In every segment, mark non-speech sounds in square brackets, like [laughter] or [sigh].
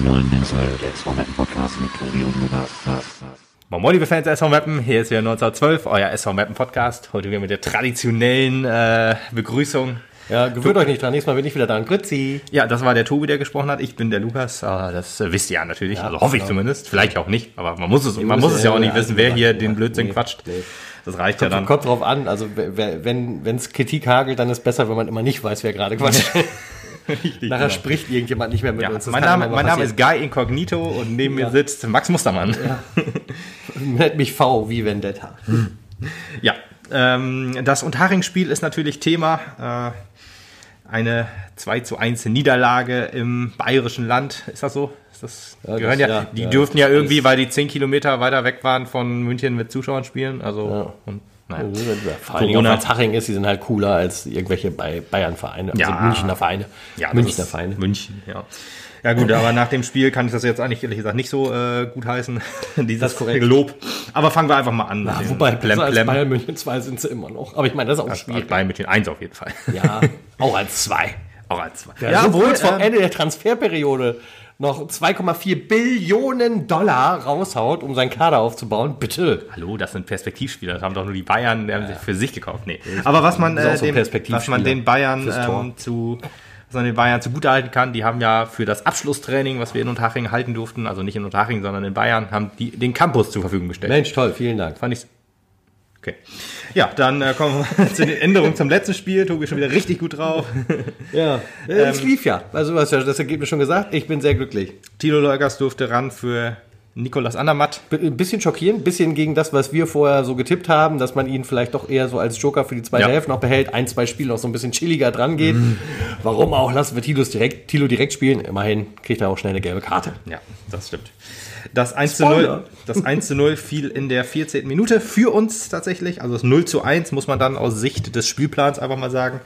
zum neuen Netzwerk der SV Meppen Podcast mit Tobi und Lukas. Moin Moin, liebe Fans der SV Mappen, hier ist wieder 1912, euer SV Mappen Podcast. Heute wieder mit der traditionellen äh, Begrüßung. Ja, gewöhnt euch nicht dran, nächstes Mal bin ich wieder da. Grüezi. Ja, das war der Tobi, der gesprochen hat. Ich bin der Lukas. Ah, das äh, wisst ihr ja natürlich. Ja, also hoffe ich genau. zumindest. Vielleicht auch nicht, aber man muss es, man muss es ja- ja auch nicht wissen, wer hier ja, den Blödsinn nee, quatscht. nee. Das reicht ja dann. kommt drauf an, also wer- wenn wenn es Kritik hagelt, dann ist besser, wenn man immer nicht weiß, wer gerade quatscht. [laughs] Nachher genau. spricht irgendjemand nicht mehr mit Ja, uns. Das mein, Name, mein Name ist Guy Incognito und neben mir Ja. sitzt Max Mustermann. passieren. [laughs] Nennt mich V wie Vendetta. [laughs] Ja, ähm, das Unterhaching-Spiel ist natürlich Thema. Äh, eine 2 zu 1 Niederlage im bayerischen Land. Ist das so? Ist das, Ja, gehören das- ja, ja, die ja, dürften ja irgendwie, weil die 10 Kilometer weiter weg waren von München mit Zuschauern spielen. Also, Ja. und, naja. Vor allem, Corona. es Haching ist, die sind halt cooler als irgendwelche bei Bayern-Vereine, also Ja. Münchner Vereine. Ja, Münchner Vereine. München, ja. Ja gut, aber nach dem Spiel kann ich das jetzt eigentlich ehrlich gesagt nicht so äh, gut heißen, [laughs] dieses Das ist korrekt. Lob. Aber fangen wir einfach mal an. Ja, dem wobei, Plem, besser als Plem. Bayern München 2 sind sie immer noch. Aber ich meine, das ist auch Als schwierig. Bayern mit den 1 auf jeden Fall. Ja, auch als 2. [laughs] Auch als zwei. Ja, obwohl es vom ähm, Ende der Transferperiode noch 2,4 Billionen Dollar raushaut, um seinen Kader aufzubauen. Bitte. Hallo, das sind Perspektivspieler. Das haben doch nur die Bayern die haben sich für sich gekauft. Nee. Aber was man, äh, dem, was man den Bayern ähm, zu was man den Bayern zugutehalten kann, die haben ja für das Abschlusstraining, was wir in Unterhaching halten durften, also nicht in Unterhaching, sondern in Bayern, haben die den Campus zur Verfügung gestellt. Mensch, toll, vielen Dank. Fand ich. Okay. Ja, dann äh, kommen wir [laughs] zu den Änderungen zum letzten Spiel. Tobi ist schon wieder richtig gut drauf. [laughs] Ja, es lief ja. Also du hast ja das Ergebnis schon gesagt. Ich bin sehr glücklich. Tilo Leugers durfte ran für Nikolas Andermatt. Ein bisschen schockierend, ein bisschen gegen das, was wir vorher so getippt haben, dass man ihn vielleicht doch eher so als Joker für die zweite Ja. Hälfte noch behält, ein, zwei Spiele noch so ein bisschen chilliger dran geht. Warum auch? Lassen wir Tilos direkt, Tilo direkt spielen. Immerhin kriegt er auch schnell eine gelbe Karte. Ja, das stimmt. Das 1 zu 0, Spoiler. das 1 zu 0 fiel in der 14. Minute für uns tatsächlich. Also das 0 zu 1 muss man dann aus Sicht des Spielplans einfach mal sagen.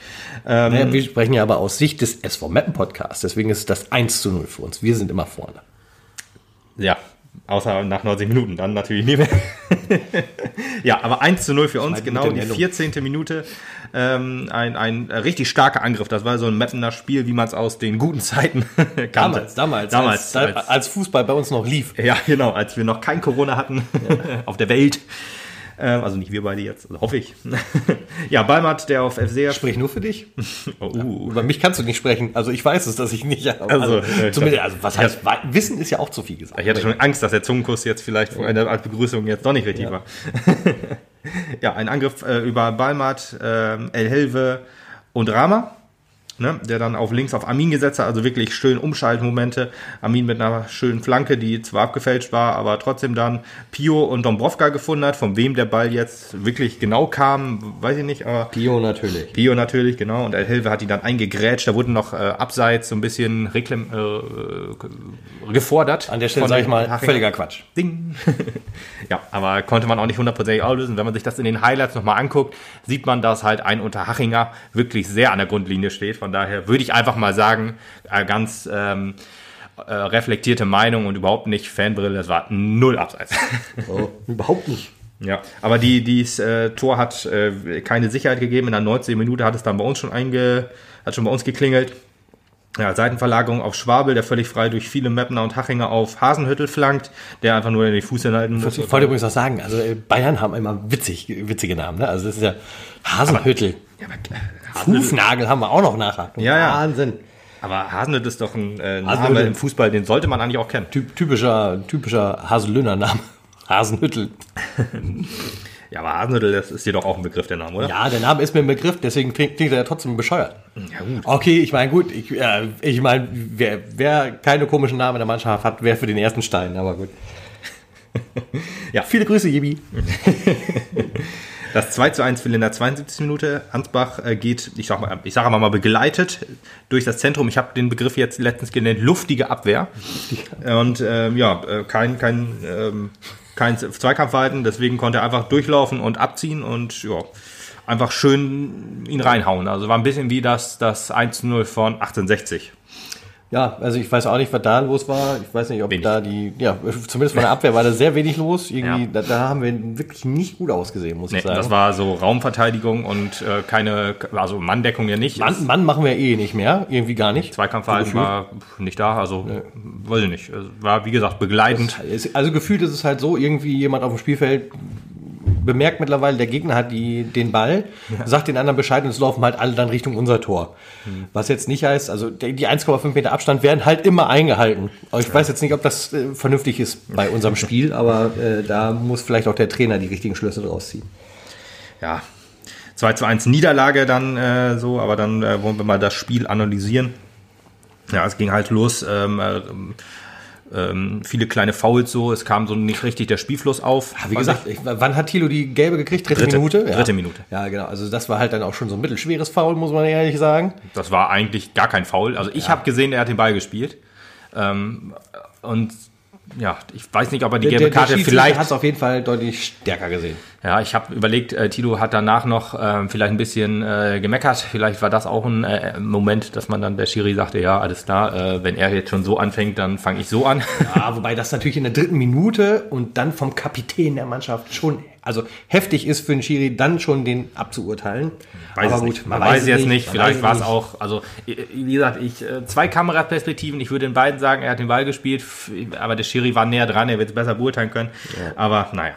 Ähm, Naja, wir sprechen ja aber aus Sicht des SV Mappen Podcasts. Deswegen ist es das 1 zu 0 für uns. Wir sind immer vorne. ja, außer nach 90 Minuten, dann natürlich nie mehr. [laughs] ja, aber 1 zu 0 für uns, genau die Nennung. 14. Minute. Ähm, ein, ein richtig starker Angriff. Das war so ein Mappener Spiel, wie man es aus den guten Zeiten [laughs] kannte. Damals, damals, Damals, als, als- als Fußball bei uns noch lief. Ja, genau, als wir noch kein Corona hatten [laughs] auf der Welt. Ähm, also nicht wir beide jetzt, also hoffe ich. [laughs] ja, Balmat, der auf FCA Sprich nur für dich. [laughs] Oh, uh. Über mich kannst du nicht sprechen. Also ich weiß es, dass ich nicht. Also, Also, äh, ich zumindest, also was heißt, wa- Wissen ist ja auch zu viel gesagt. Ich hatte schon Angst, dass der Zungenkuss jetzt vielleicht vor einer als Begrüßung jetzt doch nicht richtig Ja. war. [laughs] ja, ein Angriff äh, über Balmat, ähm, El Helve und Rama. Ne, der dann auf links auf Amin gesetzt hat, also wirklich schön Umschaltmomente. Amin mit einer schönen Flanke, die zwar abgefälscht war, aber trotzdem dann Pio und Dombrovka gefunden hat, von wem der Ball jetzt wirklich genau kam, weiß ich nicht, aber Pio natürlich. Pio natürlich, genau, und El Helve hat ihn dann eingegrätscht, da wurden noch äh, abseits so ein bisschen reklam äh, gefordert. An der Stelle sage ich mal, Hachinger. völliger Quatsch. Ding. [laughs] ja, aber konnte man auch nicht hundertprozentig auflösen. Wenn man sich das in den Highlights nochmal anguckt, sieht man, dass halt ein Unterhachinger wirklich sehr an der Grundlinie steht. Von daher würde ich einfach mal sagen, äh, ganz ähm, äh, reflektierte Meinung und überhaupt nicht Fanbrille, das war null Abseits. [laughs] Oh, überhaupt nicht. Ja, aber die, dieses äh, Tor hat äh, keine Sicherheit gegeben. In der 19. Minute hat es dann bei uns schon einge, hat schon bei uns geklingelt. Ja, Seitenverlagerung auf Schwabel, der völlig frei durch viele Mapner und Hachinger auf Hasenhüttel flankt, der einfach nur in die Fuß hinhalten muss. Ich wollte übrigens noch sagen, also äh, Bayern haben immer witzig, witzige Namen. Ne? Also das ist ja Hasenhüttel. Ja, aber, äh, Hufnagel haben wir auch noch nachher. Ja, ja. Wahnsinn. aber Hasenhüttl ist doch ein äh, Name im Fußball, den sollte man eigentlich auch kennen. Typ, typischer, typischer Haselöhner Name. [laughs] Hasenhüttel. [laughs] Ja, aber Hasenhüttl, das ist dir doch auch ein Begriff, der Name, oder? Ja, der Name ist mir ein Begriff, deswegen klingt, klingt er ja trotzdem bescheuert. Ja, gut. Okay, ich meine, gut, ich, äh, ich meine, wer, wer keine komischen Namen in der Mannschaft hat, wer für den ersten Stein, aber gut. [laughs] Ja. Viele Grüße, Jibi. Das 2 zu 1 fiel in der 72. Minute. Ansbach äh, geht, ich sag mal, ich sage mal, mal begleitet durch das Zentrum. Ich habe den Begriff jetzt letztens genannt, luftige Abwehr. Und ähm, ja, äh, kein, kein, ähm, kein Zweikampfverhalten, deswegen konnte er einfach durchlaufen und abziehen und ja, einfach schön ihn reinhauen. Also war ein bisschen wie das, das 1 zu 0 von 1860. Ja, also ich weiß auch nicht, was da los war. Ich weiß nicht, ob Wenig. da die, ja, zumindest von der Abwehr war da sehr wenig los. Irgendwie, Ja. da, da haben wir wirklich nicht gut ausgesehen, muss Nee, ich sagen. das war so Raumverteidigung und äh, keine, also Manndeckung ja nicht. Mann, Mann machen wir eh nicht mehr, irgendwie gar nicht. Zweikampfverhalten So war nicht da, also weiß ich nicht. War, wie gesagt, begleitend. Es- Also gefühlt ist es halt so, irgendwie jemand auf dem Spielfeld bemerkt mittlerweile, der Gegner hat die, den Ball, sagt den anderen Bescheid und es laufen halt alle dann Richtung unser Tor. Was jetzt nicht heißt, also die 1,5 Meter Abstand werden halt immer eingehalten. Ich weiß jetzt nicht, ob das äh, vernünftig ist bei unserem Spiel, aber äh, da muss vielleicht auch der Trainer die richtigen Schlüsse draus ziehen. Ja, 2 zu 1 Niederlage dann äh, so, aber dann äh, wollen wir mal das Spiel analysieren. Ja, es ging halt los. Ähm, äh, ähm, viele kleine Fouls so, es kam so nicht richtig der Spielfluss auf. Wie gesagt, ich, wann hat Thilo die gelbe gekriegt? Dritte, Dritte. Minute? Dritte Minute. Ja, genau. Also das war halt dann auch schon so ein mittelschweres Foul, muss man ehrlich sagen. Das war eigentlich gar kein Foul. Also ich habe gesehen, er hat den Ball gespielt. Ähm, und ja, ich weiß nicht, ob er die gelbe Karte vielleicht. hat es auf jeden Fall deutlich stärker gesehen. Ja, ich habe überlegt, äh, Tilo hat danach noch ähm, vielleicht ein bisschen äh, gemeckert. Vielleicht war das auch ein äh, Moment, dass man dann der Schiri sagte, ja, alles klar, äh, wenn er jetzt schon so anfängt, dann fange ich so an. Ja, wobei das natürlich in der dritten Minute und dann vom Kapitän der Mannschaft schon, also heftig ist für den Schiri, dann schon den abzuurteilen. Weiß Aber gut, nicht. Man, weiß es jetzt nicht. man Vielleicht war es auch, also wie gesagt, ich äh, zwei Kameraperspektiven. Ich würde den beiden sagen, er hat den Ball gespielt, aber der Schiri war näher dran, er wird es besser beurteilen können. Aber naja.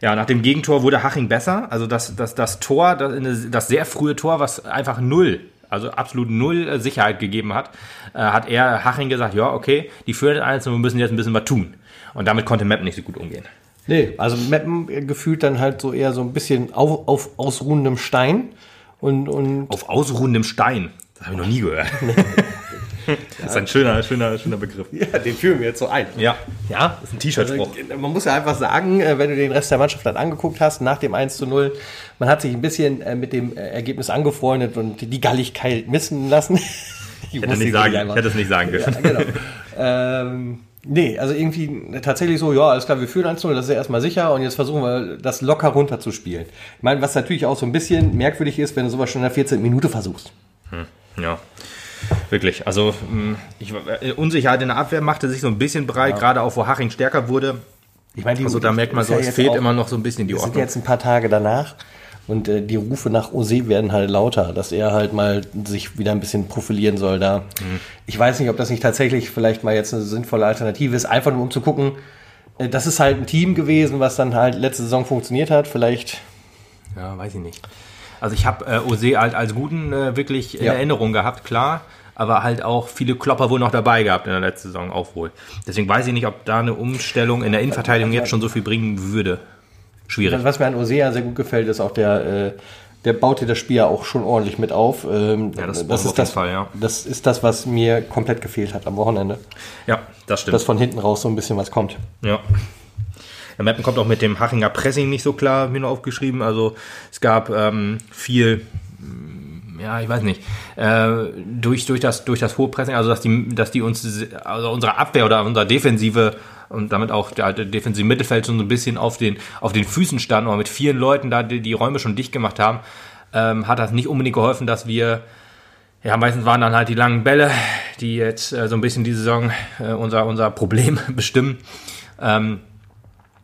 Ja, nach dem Gegentor wurde Haching besser. Also das, das, das Tor, das, das sehr frühe Tor, was einfach null, also absolut null äh, Sicherheit gegeben hat, äh, hat er Haching gesagt, ja, okay, die führen eins und wir müssen jetzt ein bisschen was tun. Und damit konnte Mepp nicht so gut umgehen. Nee, also Meppen äh, gefühlt dann halt so eher so ein bisschen auf, auf ausruhendem Stein und, und Auf ausruhendem Stein. Das habe ich noch nie gehört. [laughs] das ist ein schöner, schöner, schöner Begriff. ja, den führen wir jetzt so ein. Ja. Ja, Das ist ein T-Shirt-Spruch. Also, man muss ja einfach sagen, äh, wenn du den Rest der Mannschaft dann angeguckt hast, nach dem 1 zu 0, man hat sich ein bisschen äh, mit dem äh, Ergebnis angefreundet und die Galligkeit missen lassen. Ich [laughs] Ich hätte, nicht sagen, ich hätte es nicht sagen Ja, dürfen. genau. [laughs] ähm, nee, also irgendwie tatsächlich so, ja, alles klar, wir führen 1-0, das ist ja erstmal sicher und jetzt versuchen wir, das locker runterzuspielen. Ich meine, was natürlich auch so ein bisschen merkwürdig ist, wenn du sowas schon in der 14. Minute versuchst. Ja, wirklich. Also mh, ich, äh, Unsicherheit in der Abwehr machte sich so ein bisschen breit, gerade auch wo Haching stärker wurde. Ich meine, die- Also da merkt man so, ja es fehlt auch- immer noch so ein bisschen die Wir sind Ordnung. jetzt ein paar Tage danach und äh, die Rufe nach Ose werden halt lauter, dass er halt mal sich wieder ein bisschen profilieren soll da. Mhm. Ich weiß nicht, ob das nicht tatsächlich vielleicht mal jetzt eine sinnvolle Alternative ist, einfach nur um zu gucken, äh, das ist halt ein Team gewesen, was dann halt letzte Saison funktioniert hat. Vielleicht, ja, weiß ich nicht. Also ich habe äh, Ose halt als guten äh, wirklich in Ja. Erinnerung gehabt, klar. Aber halt auch viele Klopper wohl noch dabei gehabt in der letzten Saison auch wohl. Deswegen weiß ich nicht, ob da eine Umstellung in der Innenverteidigung jetzt schon so viel bringen würde. Schwierig. Was mir an Ose ja sehr gut gefällt, ist auch der, äh, der baut dir das Spiel ja auch schon ordentlich mit auf. Ähm, Ja, das das, ist das, Fall, ja. das ist das, was mir komplett gefehlt hat am Wochenende. Ja, das stimmt. Dass von hinten raus so ein bisschen was kommt. Ja. Der Mappen kommt auch mit dem Hachinger Pressing nicht so klar, mir nur aufgeschrieben. Also es gab ähm, viel, mm, ja, ich weiß nicht, äh, durch, durch, das, durch das hohe Pressing, also dass die, dass die uns, also unsere Abwehr oder unsere Defensive und damit auch der, der defensive Mittelfeld schon so ein bisschen auf den, auf den Füßen standen oder mit vielen Leuten da die, die Räume schon dicht gemacht haben, ähm, hat das nicht unbedingt geholfen, dass wir ja, meistens waren dann halt die langen Bälle, die jetzt äh, so ein bisschen die Saison äh, unser, unser Problem [laughs] bestimmen. Ähm,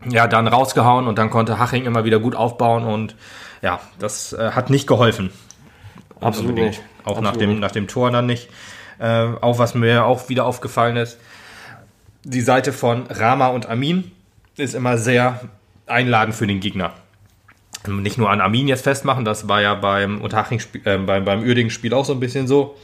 ja, dann rausgehauen und dann konnte Haching immer wieder gut aufbauen und ja, das äh, hat nicht geholfen. Absolut Unbedingt. nicht. Auch Absolut nach, dem, nach dem Tor dann nicht. Äh, auch was mir auch wieder aufgefallen ist, die Seite von Rama und Amin ist immer sehr einladend für den Gegner. Nicht nur an Amin jetzt festmachen, das war ja beim Unterhaching äh, beim, beim Uerdingen-Spiel auch so ein bisschen so.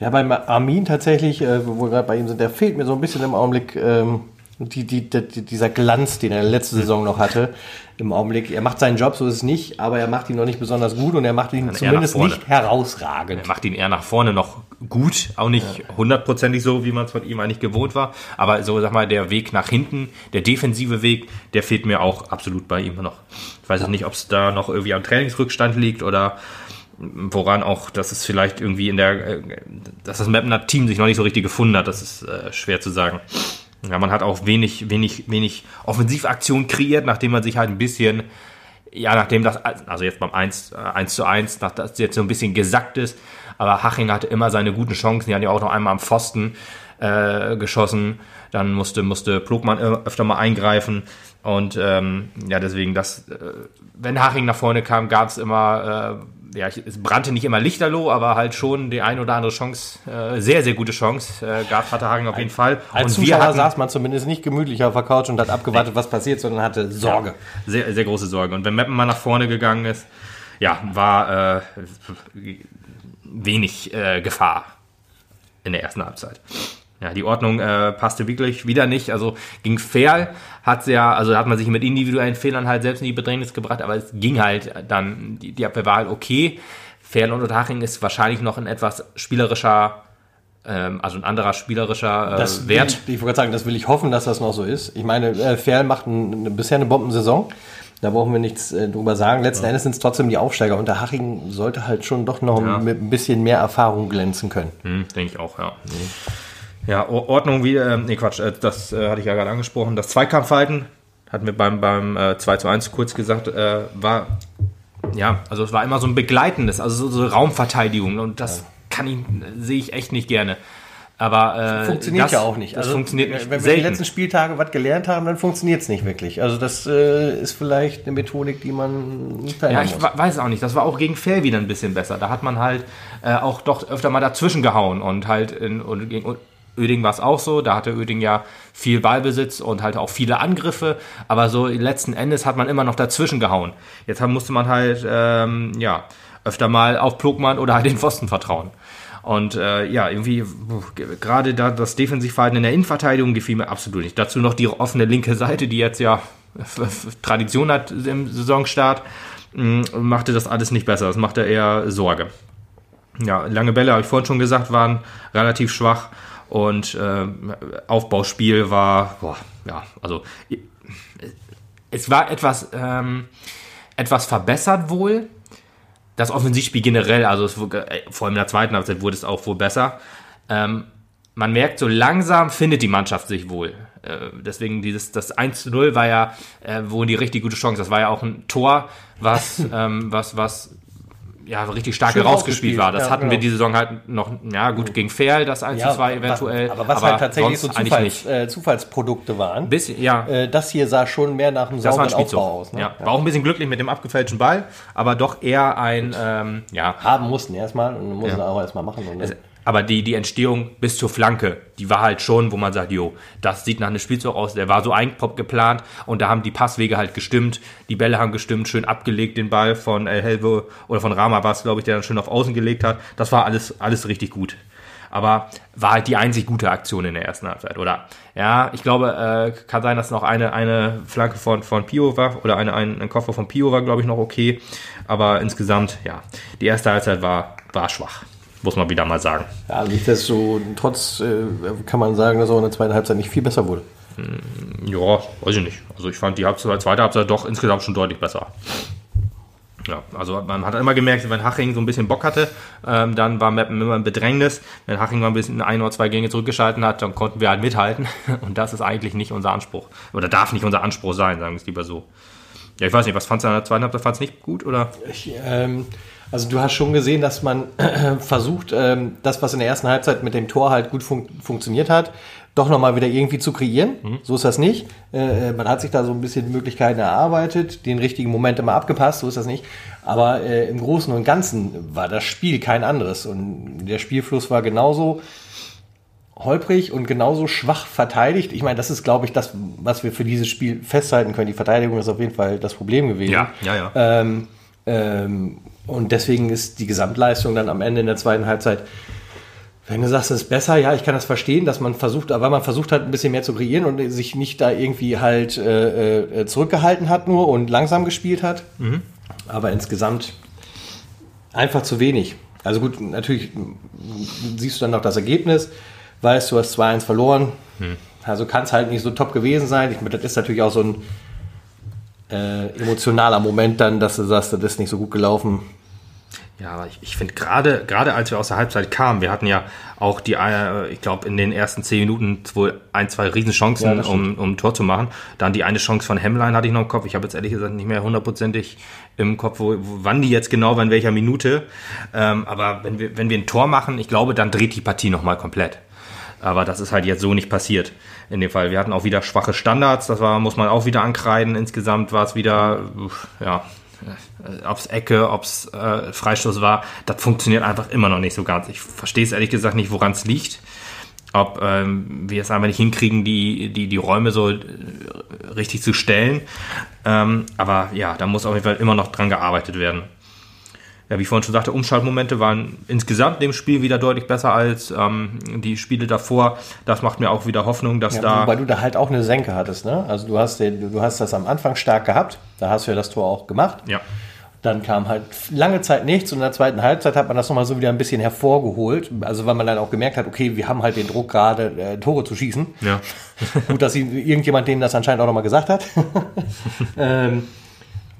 Ja, beim Armin tatsächlich, äh, wo wir gerade bei ihm sind, der fehlt mir so ein bisschen im Augenblick ähm, die, die, die, dieser Glanz, den er letzte Saison noch hatte. Im Augenblick, er macht seinen Job, so ist es nicht, aber er macht ihn noch nicht besonders gut und er macht ihn eher zumindest nicht herausragend. Er macht ihn eher nach vorne noch gut, auch nicht hundertprozentig so, wie man es von ihm eigentlich gewohnt war. Aber so, sag mal, der Weg nach hinten, der defensive Weg, der fehlt mir auch absolut bei ihm noch. Ich weiß jetzt nicht, ob es da noch irgendwie am Trainingsrückstand liegt oder woran auch, dass es vielleicht irgendwie in der, äh, dass das Mapner Team sich noch nicht so richtig gefunden hat, das ist äh, schwer zu sagen. Ja, man hat auch wenig, wenig, wenig Offensivaktion kreiert, nachdem man sich halt ein bisschen, ja, nachdem das, also jetzt beim 1, äh, 1 zu 1, nach das jetzt so ein bisschen gesackt ist, Aber Haching hatte immer seine guten Chancen. Die haben ja auch noch einmal am Pfosten äh, geschossen. Dann musste, musste Plogmann öfter mal eingreifen. Und ähm, ja, deswegen, das, äh, wenn Haching nach vorne kam, gab es immer, äh, ja, es brannte nicht immer lichterloh, aber halt schon die ein oder andere Chance, äh, sehr, sehr gute Chance, äh, gab, hatte Haching auf jeden Fall. Als und Zuschauer wir hatten saß man zumindest nicht gemütlich auf der Couch und hat abgewartet, was passiert, sondern hatte Sorge. sehr, sehr große Sorge. Und wenn Meppen mal nach vorne gegangen ist, ja, war äh, wenig äh, Gefahr in der ersten Halbzeit. Ja, die Ordnung äh, passte wirklich wieder nicht. Also gegen Ferl hat ja, also hat man sich mit individuellen Fehlern halt selbst in die Bedrängnis gebracht, aber es ging halt dann, die, die Abwehr war halt okay. Ferl und Unterhaching ist wahrscheinlich noch ein etwas spielerischer, ähm, also ein anderer spielerischer äh, Das Wert. Will ich, wollte gerade sagen, das will ich hoffen, dass das noch so ist. Ich meine, äh, Ferl macht ein, eine, bisher eine Bombensaison. Da brauchen wir nichts äh, drüber sagen. Letzten Endes sind es trotzdem die Aufsteiger. Und der Haching sollte halt schon doch noch Ja. mit ein bisschen mehr Erfahrung glänzen können. Hm, denke ich auch, ja. Ja, Ordnung wie, äh, nee, Quatsch, äh, das äh, hatte ich ja gerade angesprochen. Das Zweikampfverhalten, hatten wir beim, beim äh, 2 zu 1 kurz gesagt, äh, war, ja, also es war immer so ein begleitendes, also so, so Raumverteidigung und das kann ich, sehe ich echt nicht gerne. Aber äh, Funktioniert das, ja auch nicht. Das Also, funktioniert nicht Wenn wir die selten. letzten Spieltage was gelernt haben, dann funktioniert es nicht wirklich. Also das äh, ist vielleicht eine Methodik, die man Ja, verändern ich muss. we- weiß auch nicht. Das war auch gegen Fair wieder ein bisschen besser. Da hat man halt äh, auch doch öfter mal dazwischen gehauen und halt in, und gegen Öding war es auch so. Da hatte Öding ja viel Ballbesitz und halt auch viele Angriffe. Aber so letzten Endes hat man immer noch dazwischen gehauen. Jetzt musste man halt ähm, ja öfter mal auf Plogmann oder halt den Pfosten vertrauen. Und äh, ja, irgendwie gerade da das Defensivverhalten in der Innenverteidigung gefiel mir absolut nicht. Dazu noch die offene linke Seite, die jetzt ja Tradition hat im Saisonstart, mh, machte das alles nicht besser. Das machte eher Sorge. Ja, lange Bälle, habe ich vorhin schon gesagt, waren relativ schwach und äh, Aufbauspiel war, boah, ja, also es war etwas, ähm, etwas verbessert wohl. Das Offensivspiel generell, also es, äh, vor allem in der zweiten Halbzeit wurde es auch wohl besser. Ähm, man merkt, so langsam findet die Mannschaft sich wohl. Äh, deswegen dieses, das 1 zu 0 war ja äh, wohl die richtig gute Chance. Das war ja auch ein Tor, was, [laughs] ähm, was, was ja, richtig stark Schön rausgespielt war. Das ja, hatten wir genau. die Saison halt noch, ja gut, gegen Fair das 1 zu 2 eventuell. Aber was halt tatsächlich so Zufalls, äh, Zufallsprodukte waren. Bisschen, ja. Äh, das hier sah schon mehr nach einem sauberen. Aufbau aus. Ne? ja. War auch ein bisschen glücklich mit dem abgefälschten Ball, aber doch eher ein, ähm, ja. Haben mussten erstmal und mussten Ja. auch erstmal machen. Und Es, aber die, die Entstehung bis zur Flanke, die war halt schon, wo man sagt, jo, das sieht nach einem Spielzug aus, der war so eingeplant und da haben die Passwege halt gestimmt, die Bälle haben gestimmt, schön abgelegt den Ball von El Helve oder von Rama war es, glaube ich, der dann schön auf Außen gelegt hat. Das war alles, alles richtig gut. Aber war halt die einzig gute Aktion in der ersten Halbzeit, oder? Ja, ich glaube, äh, kann sein, dass noch eine, eine Flanke von, von Pio war oder eine, ein, ein Koffer von Pio war, glaube ich, noch okay. Aber insgesamt, ja, die erste Halbzeit war, war schwach. Muss man wieder mal sagen. ja, nichtsdestotrotz äh, kann man sagen, dass auch in der zweiten Halbzeit nicht viel besser wurde. Ja, weiß ich nicht. Also ich fand die Halbzeit, zweite Halbzeit doch insgesamt schon deutlich besser. Ja, also man hat immer gemerkt, wenn Haching so ein bisschen Bock hatte, ähm, dann war Meppen immer ein Bedrängnis. Wenn Haching mal ein bisschen ein oder zwei Gänge zurückgeschalten hat, dann konnten wir halt mithalten. [laughs] Und das ist eigentlich nicht unser Anspruch. Oder darf nicht unser Anspruch sein, sagen wir es lieber so. Ja, ich weiß nicht, was fandst du in der zweiten Halbzeit? Fandst du nicht gut? Oder? Ich, ähm, also du hast schon gesehen, dass man [clears throat] versucht, ähm, das, was in der ersten Halbzeit mit dem Tor halt gut fun funktioniert hat, doch nochmal wieder irgendwie zu kreieren. So ist das nicht. Äh, man hat sich da so ein bisschen Möglichkeiten erarbeitet, den richtigen Moment immer abgepasst, so ist das nicht. Aber äh, im Großen und Ganzen war das Spiel kein anderes. Und der Spielfluss war genauso holprig und genauso schwach verteidigt. Ich meine, das ist, glaube ich, das, was wir für dieses Spiel festhalten können. Die Verteidigung ist auf jeden Fall das Problem gewesen. ja, ja. Ähm, ähm, und deswegen ist die Gesamtleistung dann am Ende in der zweiten Halbzeit, wenn du sagst, es ist besser, ja, ich kann das verstehen, dass man versucht, weil man versucht hat, ein bisschen mehr zu kreieren und sich nicht da irgendwie halt äh, äh, zurückgehalten hat nur und langsam gespielt hat. Aber insgesamt einfach zu wenig. Also gut, natürlich siehst du dann noch das Ergebnis, weißt du, hast 2-1 verloren. Also kann es halt nicht so top gewesen sein. Ich meine, das ist natürlich auch so ein äh, emotionaler Moment dann, dass du sagst, das ist nicht so gut gelaufen. Ja, ich, ich finde gerade, gerade als wir aus der Halbzeit kamen, wir hatten ja auch die, äh, ich glaube, in den ersten zehn Minuten wohl ein, zwei Riesenchancen, Ja, um, um ein Tor zu machen. Dann die eine Chance von Hemmlein hatte ich noch im Kopf. Ich habe jetzt ehrlich gesagt nicht mehr hundertprozentig im Kopf, wo, wo, wann die jetzt genau war, in welcher Minute. Ähm, aber wenn wir, wenn wir ein Tor machen, ich glaube, dann dreht die Partie nochmal komplett. Aber das ist halt jetzt so nicht passiert in dem Fall. Wir hatten auch wieder schwache Standards, das war, muss man auch wieder ankreiden. Insgesamt war es wieder, ja, äh, ob's Ecke, ob's äh, Freistoß war, das funktioniert einfach immer noch nicht so ganz. Ich verstehe es ehrlich gesagt nicht, woran es liegt. Ob ähm, wir es einfach nicht hinkriegen, die, die, die Räume so äh, richtig zu stellen. Ähm, aber ja, da muss auf jeden Fall immer noch dran gearbeitet werden ja, wie ich vorhin schon sagte, Umschaltmomente waren insgesamt in dem Spiel wieder deutlich besser als ähm, die Spiele davor. Das macht mir auch wieder Hoffnung, dass Ja, da. wobei du da halt auch eine Senke hattest, ne? Also du hast, den, du hast das am Anfang stark gehabt, da hast du ja das Tor auch gemacht. Ja, Dann kam halt lange Zeit nichts und in der zweiten Halbzeit hat man das nochmal so wieder ein bisschen hervorgeholt. Also weil man dann auch gemerkt hat, okay, wir haben halt den Druck gerade, äh, Tore zu schießen. ja. [laughs] Gut, dass irgendjemand denen das anscheinend auch nochmal gesagt hat. [laughs] ähm,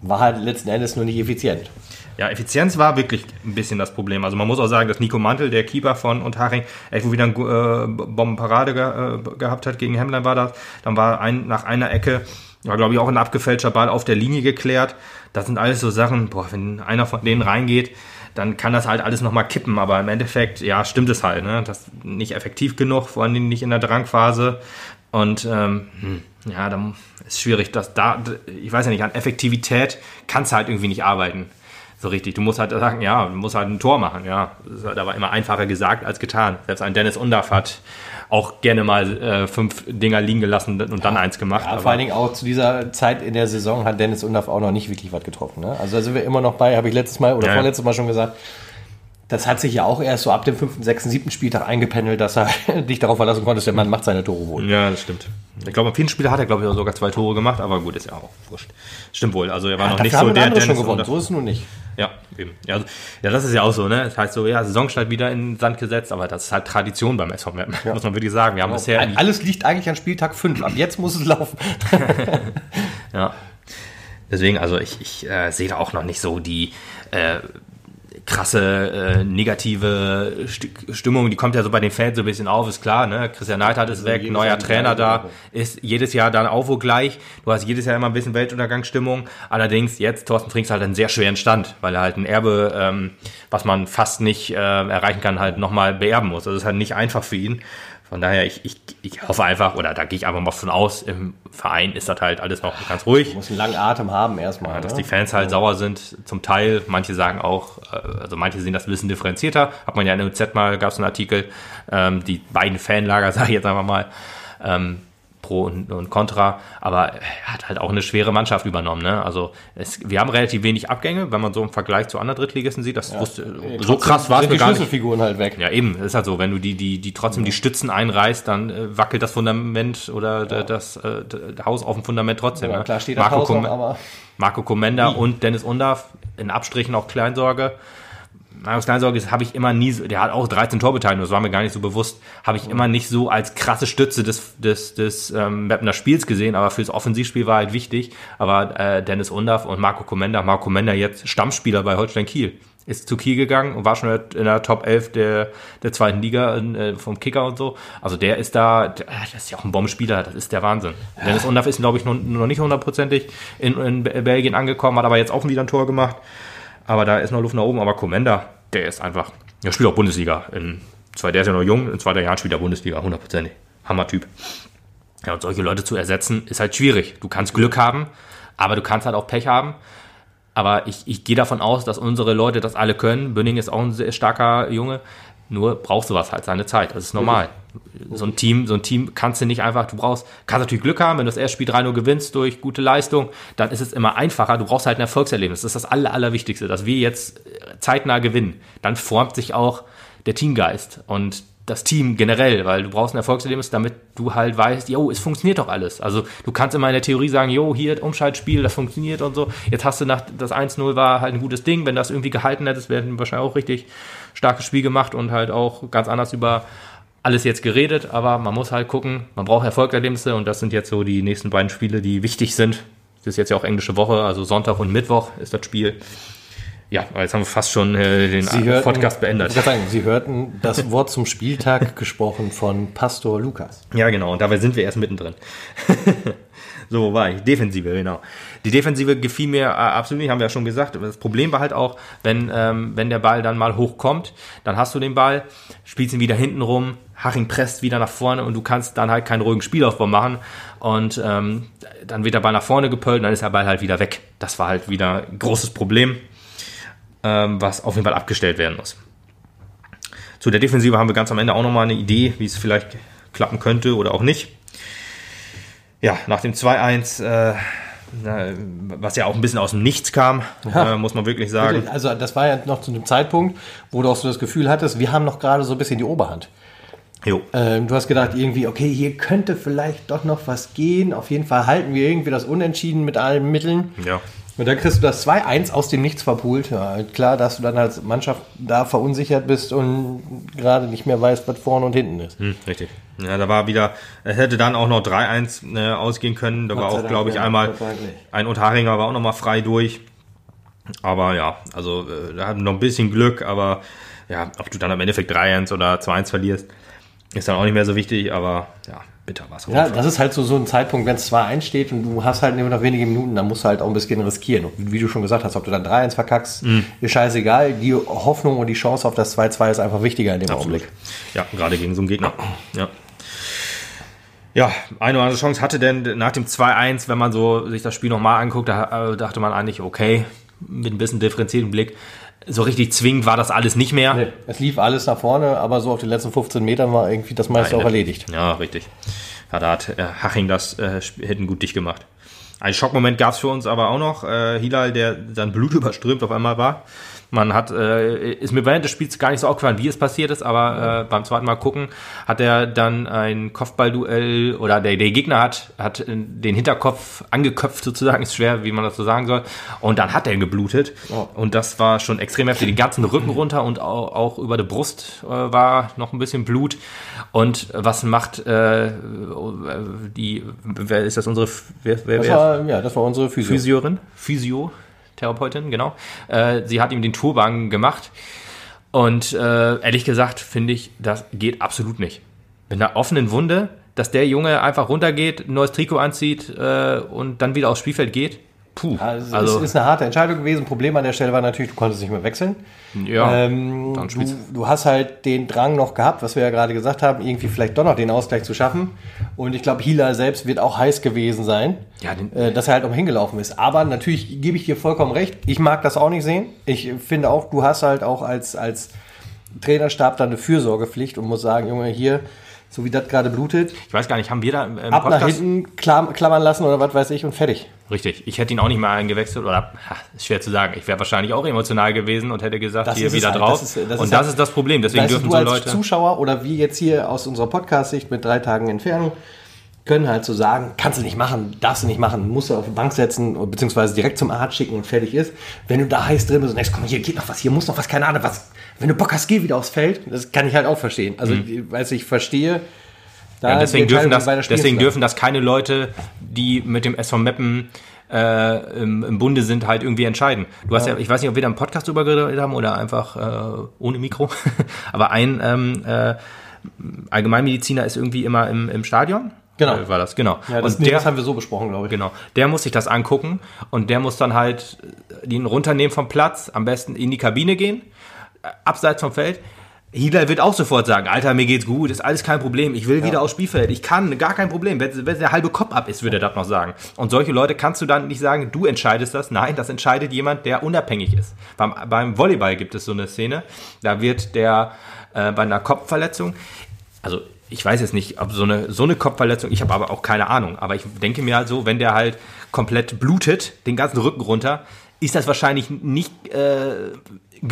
war halt letzten Endes nur nicht effizient. Ja, Effizienz war wirklich ein bisschen das Problem. Also man muss auch sagen, dass Nico Mantel, der Keeper von Unterhaching, echt wieder eine äh, Bombenparade ge äh, gehabt hat. Gegen Hemmlein war das. Dann war ein, nach einer Ecke, ja, glaube ich, auch ein abgefälschter Ball auf der Linie geklärt. Das sind alles so Sachen, boah, wenn einer von denen reingeht, dann kann das halt alles nochmal kippen. Aber im Endeffekt, ja, stimmt es halt. Ne? Das nicht effektiv genug, vor allem nicht in der Drangphase. Und ähm, hm, ja, dann ist schwierig, dass da, ich weiß ja nicht, an Effektivität kannst du halt irgendwie nicht arbeiten. So richtig. Du musst halt sagen, ja, du musst halt ein Tor machen, ja. Das ist halt aber immer einfacher gesagt als getan. Selbst ein Dennis Undaff hat auch gerne mal äh, fünf Dinger liegen gelassen und dann eins gemacht. Ja, aber- vor allen Dingen auch zu dieser Zeit in der Saison hat Dennis Undaff auch noch nicht wirklich was getroffen. Ne? Also da sind wir immer noch bei, habe ich letztes Mal oder Ja, ja. vorletztes Mal schon gesagt, das hat sich ja auch erst so ab dem fünften, sechsten, siebten Spieltag eingependelt, dass er [laughs] dich darauf verlassen konntest, der Mann macht seine Tore wohl. Ja, das stimmt. Ich glaube, am vierten Spiel hat er, glaube ich, sogar zwei Tore gemacht, aber gut, ist ja auch wurscht. Stimmt wohl. Also er war noch Dafür nicht so der andere schon Dennis gewonnen, so ist es nun nicht. Ja, eben. Ja, also, ja, das ist ja auch so, ne? Das heißt so, ja, Saisonstart wieder in den Sand gesetzt, aber das ist halt Tradition beim SV Meppen, muss man wirklich sagen. Wir haben bisher die Alles liegt eigentlich an Spieltag 5. Ab jetzt muss es laufen. [laughs] Ja. Deswegen, also ich, ich äh, sehe da auch noch nicht so die äh, krasse äh, negative Sti- Stimmung. Die kommt ja so bei den Fans so ein bisschen auf, ist klar. Ne? Christian Neidhardt ist weg, jedes neuer Trainer da, ist jedes Jahr dann auch wohl gleich. Du hast jedes Jahr immer ein bisschen Weltuntergangsstimmung. Allerdings jetzt Thorsten Frings halt einen sehr schweren Stand, weil er halt ein Erbe, ähm, was man fast nicht äh, erreichen kann, halt nochmal beerben muss. Also es ist halt nicht einfach für ihn. Von daher, ich, ich, ich hoffe einfach, oder da gehe ich einfach mal von aus, im Verein ist das halt alles noch ganz ruhig. Muss einen langen Atem haben erstmal. Ja, dass ne? die Fans halt sauer sind, zum Teil. Manche sagen auch, äh, also manche sehen das ein bisschen differenzierter. Hat man ja in der UZ mal, gab es einen Artikel, ähm, die beiden Fanlager, [laughs] sage ich jetzt einfach mal, ähm, Pro und, und Contra, aber er hat halt auch eine schwere Mannschaft übernommen. Ne? Also es, wir haben relativ wenig Abgänge, wenn man so im Vergleich zu anderen Drittligisten sieht. Das wusste, so Trotzdem krass war es die gar nicht. Schlüsselfiguren halt weg. Ja, eben, ist halt so. Wenn du die, die, die trotzdem die Stützen einreißt, dann äh, wackelt das Fundament oder das äh, d- Haus auf dem Fundament trotzdem. Ja, ne? klar steht das Marco Haus noch, aber Marco Komenda [clears throat] und Dennis Undaff, in Abstrichen auch Kleinsorge. Markus Kleinsorge ist- habe ich immer nie, der hat auch 13 Torbeteiligungen, das war mir gar nicht so bewusst, habe ich immer nicht so als krasse Stütze des, des, des ähm, Mappener Spiels gesehen, aber fürs Offensivspiel war halt wichtig. Aber äh, Dennis Undaff und Marco Komenda, Marco Komenda jetzt Stammspieler bei Holstein Kiel, ist zu Kiel gegangen und war schon in der Top 11 der, der zweiten Liga äh, vom Kicker und so. Also der ist da, der, das ist ja auch ein Bombenspieler, das ist der Wahnsinn. Dennis Undaff ist, glaube ich, noch, noch nicht hundertprozentig in, in Belgien angekommen, hat aber jetzt auch wieder ein Tor gemacht. Aber da ist noch Luft nach oben. Aber Komenda, der ist einfach, der spielt auch Bundesliga. In zwei, der ist ja noch jung, in zwei drei Jahren spielt er Bundesliga, hundertprozentig. Hammertyp. Ja, und solche Leute zu ersetzen, ist halt schwierig. Du kannst Glück haben, aber du kannst halt auch Pech haben. Aber ich, ich gehe davon aus, dass unsere Leute das alle können. Bünning ist auch ein sehr starker Junge. Nur braucht sowas halt seine Zeit. Das ist normal. So ein Team, so ein Team kannst du nicht einfach, du brauchst, kannst natürlich Glück haben, wenn du das erste Spiel 3-0 gewinnst durch gute Leistung, dann ist es immer einfacher. Du brauchst halt ein Erfolgserlebnis. Das ist das Aller, Allerwichtigste, dass wir jetzt zeitnah gewinnen. Dann formt sich auch der Teamgeist und das Team generell, weil du brauchst ein Erfolgserlebnis, damit du halt weißt, jo, es funktioniert doch alles. Also du kannst immer in der Theorie sagen, jo, hier Umschaltspiel, das funktioniert und so. Jetzt hast du nach das 1-0 war halt ein gutes Ding, wenn das irgendwie gehalten hättest, wären wahrscheinlich auch richtig starkes Spiel gemacht und halt auch ganz anders über alles jetzt geredet, aber man muss halt gucken, man braucht Erfolgserlebnisse und das sind jetzt so die nächsten beiden Spiele, die wichtig sind. Das ist jetzt ja auch englische Woche, also Sonntag und Mittwoch ist das Spiel. Ja, jetzt haben wir fast schon äh, den hörten, Podcast beendet. Ich sagen, Sie hörten das Wort zum Spieltag [laughs] gesprochen von Pastor Lukas. Ja, genau. Und dabei sind wir erst mittendrin. [laughs] so, wo war ich? Defensive, genau. Die Defensive gefiel mir äh, absolut nicht, haben wir ja schon gesagt. Das Problem war halt auch, wenn, ähm, wenn der Ball dann mal hochkommt, dann hast du den Ball, spielst ihn wieder hinten rum, Haching presst wieder nach vorne und du kannst dann halt keinen ruhigen Spielaufbau machen. Und ähm, dann wird der Ball nach vorne gepölt und dann ist der Ball halt wieder weg. Das war halt wieder ein großes Problem, was auf jeden Fall abgestellt werden muss. Zu der Defensive haben wir ganz am Ende auch nochmal eine Idee, wie es vielleicht klappen könnte oder auch nicht. Ja, nach dem 2-1, äh, was ja auch ein bisschen aus dem Nichts kam, Ja. äh, muss man wirklich sagen. Wirklich, Also das war ja noch zu einem Zeitpunkt, wo du auch so das Gefühl hattest, wir haben noch gerade so ein bisschen die Oberhand. Jo. Ähm, du hast gedacht irgendwie, okay, hier könnte vielleicht doch noch was gehen. Auf jeden Fall halten wir irgendwie das Unentschieden mit allen Mitteln. Ja. Und dann kriegst du das 2-1 aus dem Nichts verpult. Ja, klar, dass du dann als Mannschaft da verunsichert bist und gerade nicht mehr weißt, was vorne und hinten ist. Hm, richtig. Ja, da war wieder, es hätte dann auch noch 3-1 äh, ausgehen können. Da war sei auch, glaube ich, einmal Gott ein Unterharinger war auch nochmal frei durch. Aber ja, also äh, da hatten noch ein bisschen Glück, aber ja, ob du dann am Endeffekt 3-1 oder 2-1 verlierst, ist dann auch nicht mehr so wichtig, aber ja, bitter war es. Ja, das ist halt so, so ein Zeitpunkt, wenn es 2-1 steht und du hast halt nur noch wenige Minuten, dann musst du halt auch ein bisschen riskieren. Und wie du schon gesagt hast, ob du dann 3-1 verkackst, ist scheißegal. Die Hoffnung und die Chance auf das 2-2 ist einfach wichtiger in dem Augenblick. Ja, gerade gegen so einen Gegner. Ja. Ja, eine oder andere Chance hatte denn nach dem 2-1, wenn man so sich das Spiel nochmal anguckt, da äh, dachte man eigentlich, okay, mit ein bisschen differenzierten Blick, so richtig zwingend war das alles nicht mehr. Nee, Es lief alles nach vorne, aber so auf den letzten 15 Metern war irgendwie das meiste auch Nein, erledigt. Ja, richtig. Ja, da hat äh, Haching das äh, hätten gut dicht gemacht. Ein Schockmoment gab es für uns aber auch noch. Äh, Hilal, der dann blutüberströmt [laughs] auf einmal war. Man hat, äh, ist mir während des Spiels gar nicht so aufgefallen, wie es passiert ist, aber äh, beim zweiten Mal gucken, hat er dann ein Kopfballduell oder der, der Gegner hat, hat den Hinterkopf angeköpft sozusagen, [laughs] ist schwer, wie man das so sagen soll. Und dann hat er geblutet. Oh. Und das war schon extrem heftig. Den ganzen Rücken runter und auch, auch über die Brust äh, war noch ein bisschen Blut. Und was macht äh, die, wer ist das unsere, wer, wer, Das wer war, ja, das war unsere Physio. Physiorin, Physiotherapeutin, genau. Äh, sie hat ihm den Turban gemacht. Und äh, ehrlich gesagt finde ich, das geht absolut nicht. Mit einer offenen Wunde, dass der Junge einfach runtergeht, ein neues Trikot anzieht äh, und dann wieder aufs Spielfeld geht. Puh. Also, Also, es ist eine harte Entscheidung gewesen. Problem an der Stelle war natürlich, du konntest nicht mehr wechseln. ja, Ähm, dann du, du hast halt den Drang noch gehabt, was wir ja gerade gesagt haben, irgendwie vielleicht doch noch den Ausgleich zu schaffen. Und ich glaube, Hila selbst wird auch heiß gewesen sein, Ja, äh, dass er halt auch hingelaufen ist. Aber natürlich gebe ich dir vollkommen recht. Ich mag das auch nicht sehen. Ich finde auch, du hast halt auch als, als Trainerstab dann eine Fürsorgepflicht und muss sagen, Junge, hier, so wie das gerade blutet, ich weiß gar nicht, haben wir da im im ab nach hinten klam klammern lassen oder was weiß ich und fertig. Richtig. Ich hätte ihn auch nicht mal eingewechselt oder ha, ist schwer zu sagen. Ich wäre wahrscheinlich auch emotional gewesen und hätte gesagt, Das hier wieder halt. drauf. Das ist- das und ist das halt- ist das Problem. Deswegen dürfen du so als Leute. Zuschauer oder wir jetzt hier aus unserer Podcast-Sicht mit drei Tagen Entfernung können halt so sagen, kannst du nicht machen, darfst du nicht machen, musst du auf die Bank setzen beziehungsweise direkt zum Arzt schicken und fertig ist. Wenn du da heiß drin bist und denkst, komm, hier geht noch was, hier muss noch was, keine Ahnung, was. Wenn du Bock hast, geh wieder aufs Feld. Das kann ich halt auch verstehen. Also, ich weiß ich verstehe. Da Mhm. Ja, deswegen, dürfen das, deswegen dürfen das keine Leute, die mit dem SV Meppen äh, im, im Bunde sind, halt irgendwie entscheiden. Du hast ja, ich weiß nicht, ob wir da im Podcast drüber geredet haben oder einfach äh, ohne Mikro, [laughs] aber ein ähm, äh, Allgemeinmediziner ist irgendwie immer im, im Stadion. Genau. Äh, War das, genau. Ja, das, und der, das haben wir so besprochen, glaube ich. Genau. Der muss sich das angucken und der muss dann halt den runternehmen vom Platz, am besten in die Kabine gehen, äh, abseits vom Feld. Hila wird auch sofort sagen, Alter, mir geht's gut, ist alles kein Problem, ich will wieder aufs Spielfeld, ich kann, gar kein Problem. Wenn, wenn der halbe Kopf ab ist, würde er das noch sagen. Und solche Leute kannst du dann nicht sagen, du entscheidest das. Nein, das entscheidet jemand, der unabhängig ist. Beim, beim Volleyball gibt es so eine Szene, da wird der äh, bei einer Kopfverletzung, also ich weiß jetzt nicht, ob so eine, so eine Kopfverletzung, ich habe aber auch keine Ahnung, aber ich denke mir halt so, wenn der halt komplett blutet, den ganzen Rücken runter, ist das wahrscheinlich nicht äh,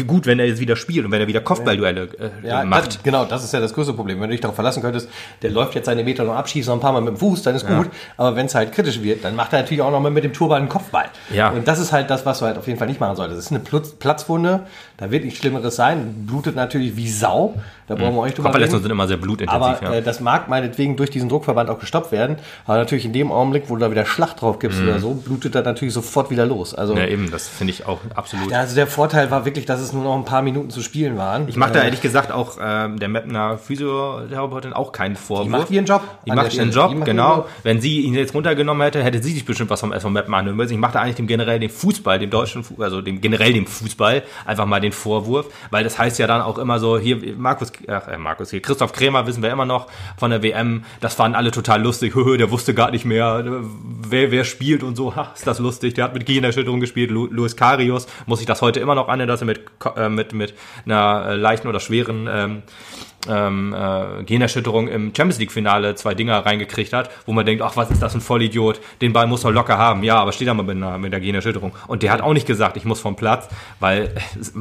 gut, wenn er jetzt wieder spielt und wenn er wieder Kopfballduelle äh, Ja, macht. Das, genau, das ist ja das größte Problem. Wenn du dich darauf verlassen könntest, der läuft jetzt seine Meter noch abschießt noch ein paar Mal mit dem Fuß, dann ist gut. Aber wenn es halt kritisch wird, dann macht er natürlich auch noch mal mit dem Turban einen Kopfball. Ja. Und das ist halt das, was du halt auf jeden Fall nicht machen solltest. Das ist eine Plutz, Platzwunde, da wird nichts Schlimmeres sein. Blutet natürlich wie Sau. Da brauchen wir euch drüber Kopfverletzungen sind immer sehr blutintensiv. Aber ja. äh, das mag meinetwegen durch diesen Druckverband auch gestoppt werden. Aber natürlich in dem Augenblick, wo du da wieder Schlacht drauf gibst oder so, blutet er natürlich sofort wieder los. Also, Mhm. ja, eben, das finde ich auch absolut. also der Vorteil war wirklich, dass es nur noch ein paar Minuten zu spielen waren. Ich mache da ehrlich gesagt auch ähm, der Mapner Physiotherapeutin auch keinen Vorwurf. Die macht ihren Job. Die macht ihren Stelle. Job, macht genau. ihren Job. Wenn sie ihn jetzt runtergenommen hätte, hätte sie sich bestimmt was vom SV Mappen anhören müssen. Ich mache da eigentlich dem generell dem Fußball, dem deutschen, Fu- also dem generell dem Fußball einfach mal den Vorwurf, weil das heißt ja dann auch immer so, hier Markus, ach, äh, Markus hier, Christoph Krämer wissen wir immer noch von der WM, das fanden alle total lustig, [laughs] der wusste gar nicht mehr, äh, wer, wer spielt und so, ha, ist das lustig, der hat mit Gehirnerschütterung gespielt, Lu Luis Karius, muss ich das heute immer noch annehmen, dass er mit, äh, mit, mit einer äh, leichten oder schweren ähm, ähm, äh, Gehirnerschütterung im Champions League Finale zwei Dinger reingekriegt hat, wo man denkt, ach, was ist das ein Vollidiot, den Ball muss er locker haben. Ja, aber steht da mal mit, einer, mit der Gehirnerschütterung. Und der hat auch nicht gesagt, ich muss vom Platz, weil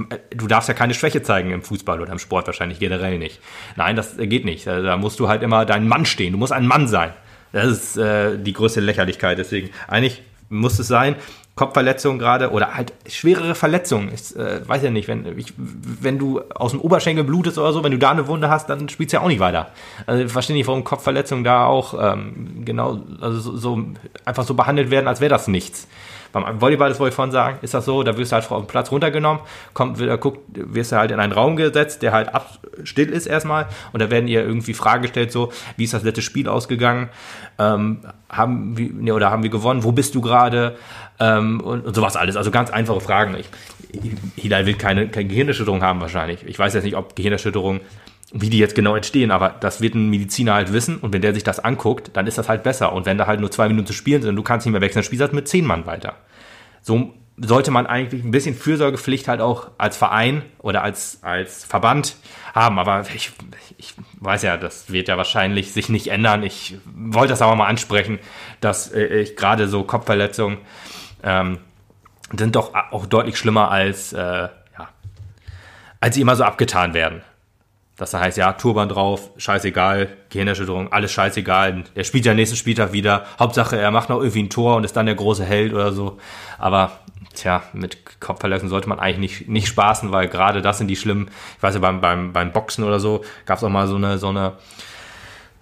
äh, du darfst ja keine Schwäche zeigen im Fußball oder im Sport wahrscheinlich generell nicht. Nein, das äh, geht nicht. Da da musst du halt immer dein Mann stehen. Du musst ein Mann sein. Das ist äh, die größte Lächerlichkeit. Deswegen, eigentlich muss es sein, Kopfverletzung gerade oder halt schwerere Verletzungen. Ich äh, weiß ja nicht, wenn, ich, wenn du aus dem Oberschenkel blutest oder so, wenn du da eine Wunde hast, dann spielst du ja auch nicht weiter. Also ich verstehe nicht, warum Kopfverletzungen da auch ähm, genau, also so, so einfach so behandelt werden, als wäre das nichts. Beim Volleyball, das wollte ich vorhin sagen, ist das so, da wirst du halt den Platz runtergenommen, kommt, wieder, guckt, wirst du halt in einen Raum gesetzt, der halt ab, still ist erstmal und da werden ihr irgendwie Fragen gestellt, so, wie ist das letzte Spiel ausgegangen, ähm, haben wir, nee, oder haben wir gewonnen, wo bist du gerade ähm, und, und sowas alles, also ganz einfache Fragen. Ich, Hilal will keine, keine Gehirnerschütterung haben wahrscheinlich. Ich weiß jetzt nicht, ob Gehirnerschütterungen wie die jetzt genau entstehen, aber das wird ein Mediziner halt wissen und wenn der sich das anguckt, dann ist das halt besser. Und wenn da halt nur zwei Minuten zu spielen sind und du kannst nicht mehr wechseln, dann spielst du halt mit zehn Mann weiter. So sollte man eigentlich ein bisschen Fürsorgepflicht halt auch als Verein oder als, als Verband haben. Aber ich, ich weiß ja, das wird ja wahrscheinlich sich nicht ändern. Ich wollte das aber mal ansprechen, dass äh, ich gerade so Kopfverletzungen ähm, sind doch auch deutlich schlimmer als, äh, ja, als sie immer so abgetan werden. Das heißt, ja, Turban drauf, scheißegal, Gehirnerschütterung, alles scheißegal. Er spielt ja nächsten Spieltag wieder. Hauptsache, er macht noch irgendwie ein Tor und ist dann der große Held oder so. Aber, tja, mit Kopfverletzungen sollte man eigentlich nicht, nicht spaßen, weil gerade das sind die schlimmen. Ich weiß ja, beim, beim, beim Boxen oder so gab es auch mal so eine, so eine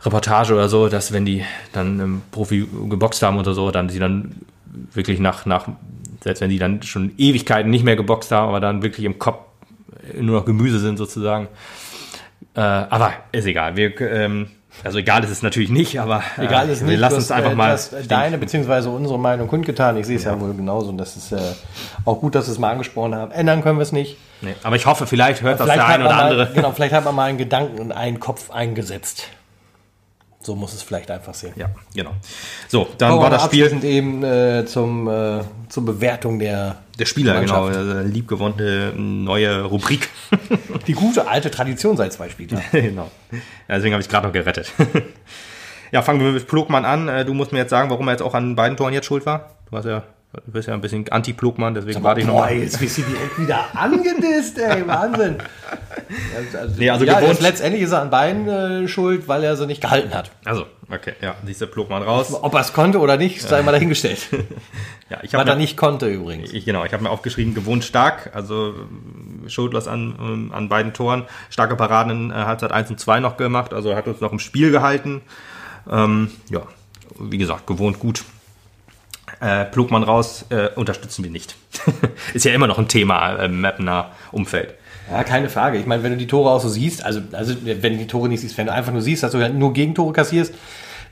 Reportage oder so, dass wenn die dann im Profi geboxt haben oder so, dann sie dann wirklich nach, nach, selbst wenn die dann schon Ewigkeiten nicht mehr geboxt haben, aber dann wirklich im Kopf nur noch Gemüse sind sozusagen. Äh, aber ist egal. Wir, ähm, also egal ist es natürlich nicht, aber äh, Egal ist wir nicht, lassen hast, einfach äh, mal. hast deine bzw. unsere Meinung kundgetan. Ich sehe es ja wohl genauso und das ist äh, auch gut, dass wir es mal angesprochen haben. Ändern können wir es nicht. Nee, aber ich hoffe, vielleicht hört das Vielleicht der hat, ein man oder mal, andere. [laughs] genau, vielleicht hat man mal einen Gedanken und einen Kopf eingesetzt. So muss es vielleicht einfach sehen. Ja, genau. So, dann Kommen war das Spiel eben äh, zum, äh, zur Bewertung der, der Spieler, genau, Mannschaft. äh, liebgewonnene neue Rubrik. [laughs] Die gute alte Tradition seit zwei Spieltagen. [laughs] genau. Deswegen habe ich gerade noch gerettet. [laughs] ja, fangen wir mit Plogmann an. Äh, Du musst mir jetzt sagen, warum er jetzt auch an beiden Toren jetzt schuld war. Du hast ja, du bist ja ein bisschen Anti-Plogmann, deswegen warte ich noch Boah, jetzt bist du direkt wieder angedisst, ey, [laughs] Wahnsinn. Also, Nee, also ja, gewohnt- letztendlich ist er an beiden äh, schuld, weil er sie nicht gehalten hat. Also, okay, ja, siehst du Plogmann raus. Ob er es konnte oder nicht, sei mal dahingestellt. [laughs] Ja, ich Was habe er nicht konnte übrigens. Ich, genau, ich habe mir aufgeschrieben, gewohnt stark, also äh, schuldlos an, ähm, an beiden Toren. Starke Paraden in äh, Halbzeit 1 und 2 noch gemacht, also hat uns noch im Spiel gehalten. Ähm, ja, wie gesagt, gewohnt gut. Äh, Plugmann raus, äh, unterstützen wir nicht. [laughs] Ist ja immer noch ein Thema im Mapner Umfeld. Ja, keine Frage. Ich meine, wenn du die Tore auch so siehst, also, also wenn du die Tore nicht siehst, wenn du einfach nur siehst, dass du halt nur Gegentore kassierst,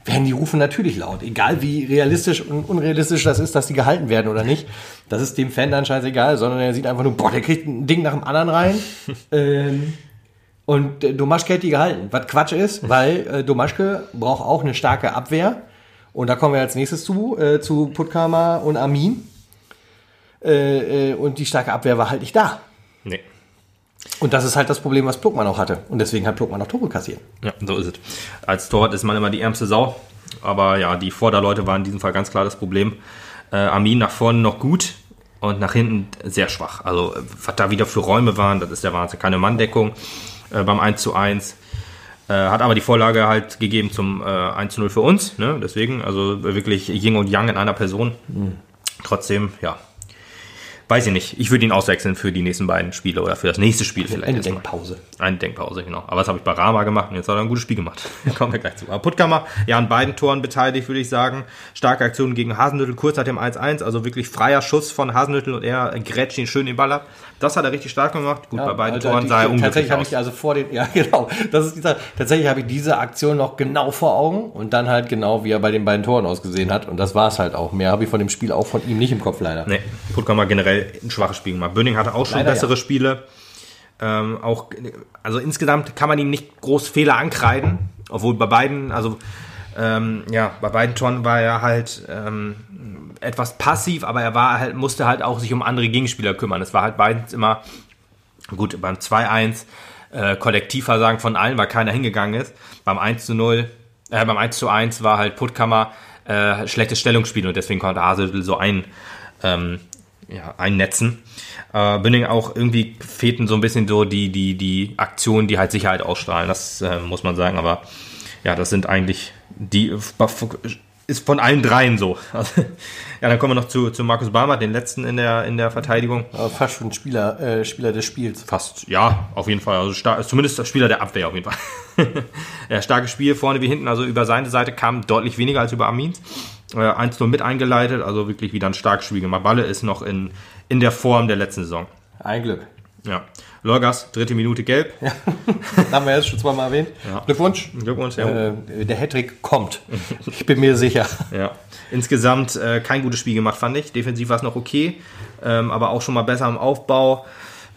werden die Rufen natürlich laut. Egal wie realistisch und unrealistisch das ist, dass die gehalten werden oder nicht. Das ist dem Fan dann scheißegal, sondern er sieht einfach nur, boah, der kriegt ein Ding nach dem anderen rein. [laughs] ähm, und äh, Domaschke hat die gehalten. Was Quatsch ist, [laughs] weil äh, Domaschke braucht auch eine starke Abwehr. Und da kommen wir als nächstes zu, äh, zu Putkama und Armin. Äh, äh, und die starke Abwehr war halt nicht da. Nee. Und das ist halt das Problem, was Plugmann auch hatte. Und deswegen hat Plugmann auch Tore kassiert. Ja, so ist es. Als Torwart ist man immer die ärmste Sau. Aber ja, die Vorderleute waren in diesem Fall ganz klar das Problem. Äh, Armin nach vorne noch gut. und nach hinten sehr schwach. Also was da wieder für Räume waren, das ist der Wahnsinn. Keine Manndeckung äh, beim 1 zu 1. Äh, hat aber die Vorlage halt gegeben zum äh, 1 zu 0 für uns. Ne? Deswegen, also wirklich Ying und Yang in einer Person. Trotzdem, ja. Weiß ich nicht. Ich würde ihn auswechseln für die nächsten beiden Spiele oder für das nächste Spiel vielleicht. Eine. Denkpause. Eine Denkpause, genau. Aber das habe ich bei Rama gemacht und jetzt hat er ein gutes Spiel gemacht. [laughs] Kommen wir gleich zu. Aber Puttkammer, ja, an beiden Toren beteiligt, würde ich sagen. Starke Aktion gegen Hasenhüttel, kurz nach dem 1-1. Also wirklich freier Schuss von Hasenhüttel und er grätscht ihn schön in den Ball ab. Das hat er richtig stark gemacht. Gut, bei beiden also Toren sah er Tatsächlich unglücklich habe aus. ich also vor den, [laughs] ja genau, das ist dieser, tatsächlich habe ich diese Aktion noch genau vor Augen und dann halt genau, wie er bei den beiden Toren ausgesehen hat und das war es halt auch. Mehr habe ich von dem Spiel auch von ihm nicht im Kopf leider. Nee, Puttkammer generell ein schwaches Spiel gemacht. Bönning hatte auch schon Leider bessere ja. Spiele. Ähm, auch, also insgesamt kann man ihm nicht groß Fehler ankreiden, obwohl bei beiden, also ähm, ja, bei beiden Toren war er halt ähm, etwas passiv, aber er war halt, musste halt auch sich um andere Gegenspieler kümmern. Es war halt beides immer gut beim 2-1 äh, Kollektivversagen von allen, weil keiner hingegangen ist. Beim 1 zu 0, äh, beim 1 zu 1 war halt Puttkammer äh, schlechtes Stellungsspiel und deswegen konnte Haseldl so ein ähm, ja, einnetzen. Äh, Bünding auch irgendwie fehlten so ein bisschen so die, die, die Aktionen, die halt Sicherheit ausstrahlen. Das äh, muss man sagen, aber ja, das sind eigentlich die, ist von allen dreien so. Also, [laughs] ja, dann kommen wir noch zu, zu Markus Barmer, den letzten in der, in der Verteidigung. Aber fast schon Spieler, äh, Spieler des Spiels. Fast, ja, auf jeden Fall. Also star- zumindest der Spieler der Abwehr auf jeden Fall. [laughs] ja, starkes Spiel vorne wie hinten. Also über seine Seite kam deutlich weniger als über Amins. Äh, 1-0 mit eingeleitet, also wirklich wieder ein starkes Spiel gemacht. Balle ist noch in, in der Form der letzten Saison. Ein Glück. Ja. Lorgas, dritte Minute gelb. Das [laughs] haben wir jetzt schon zweimal erwähnt. Glückwunsch. Glückwunsch, ja. Äh, der Hattrick kommt. Ich bin mir sicher. [laughs] ja. Insgesamt äh, kein gutes Spiel gemacht, fand ich. Defensiv war es noch okay, ähm, aber auch schon mal besser im Aufbau.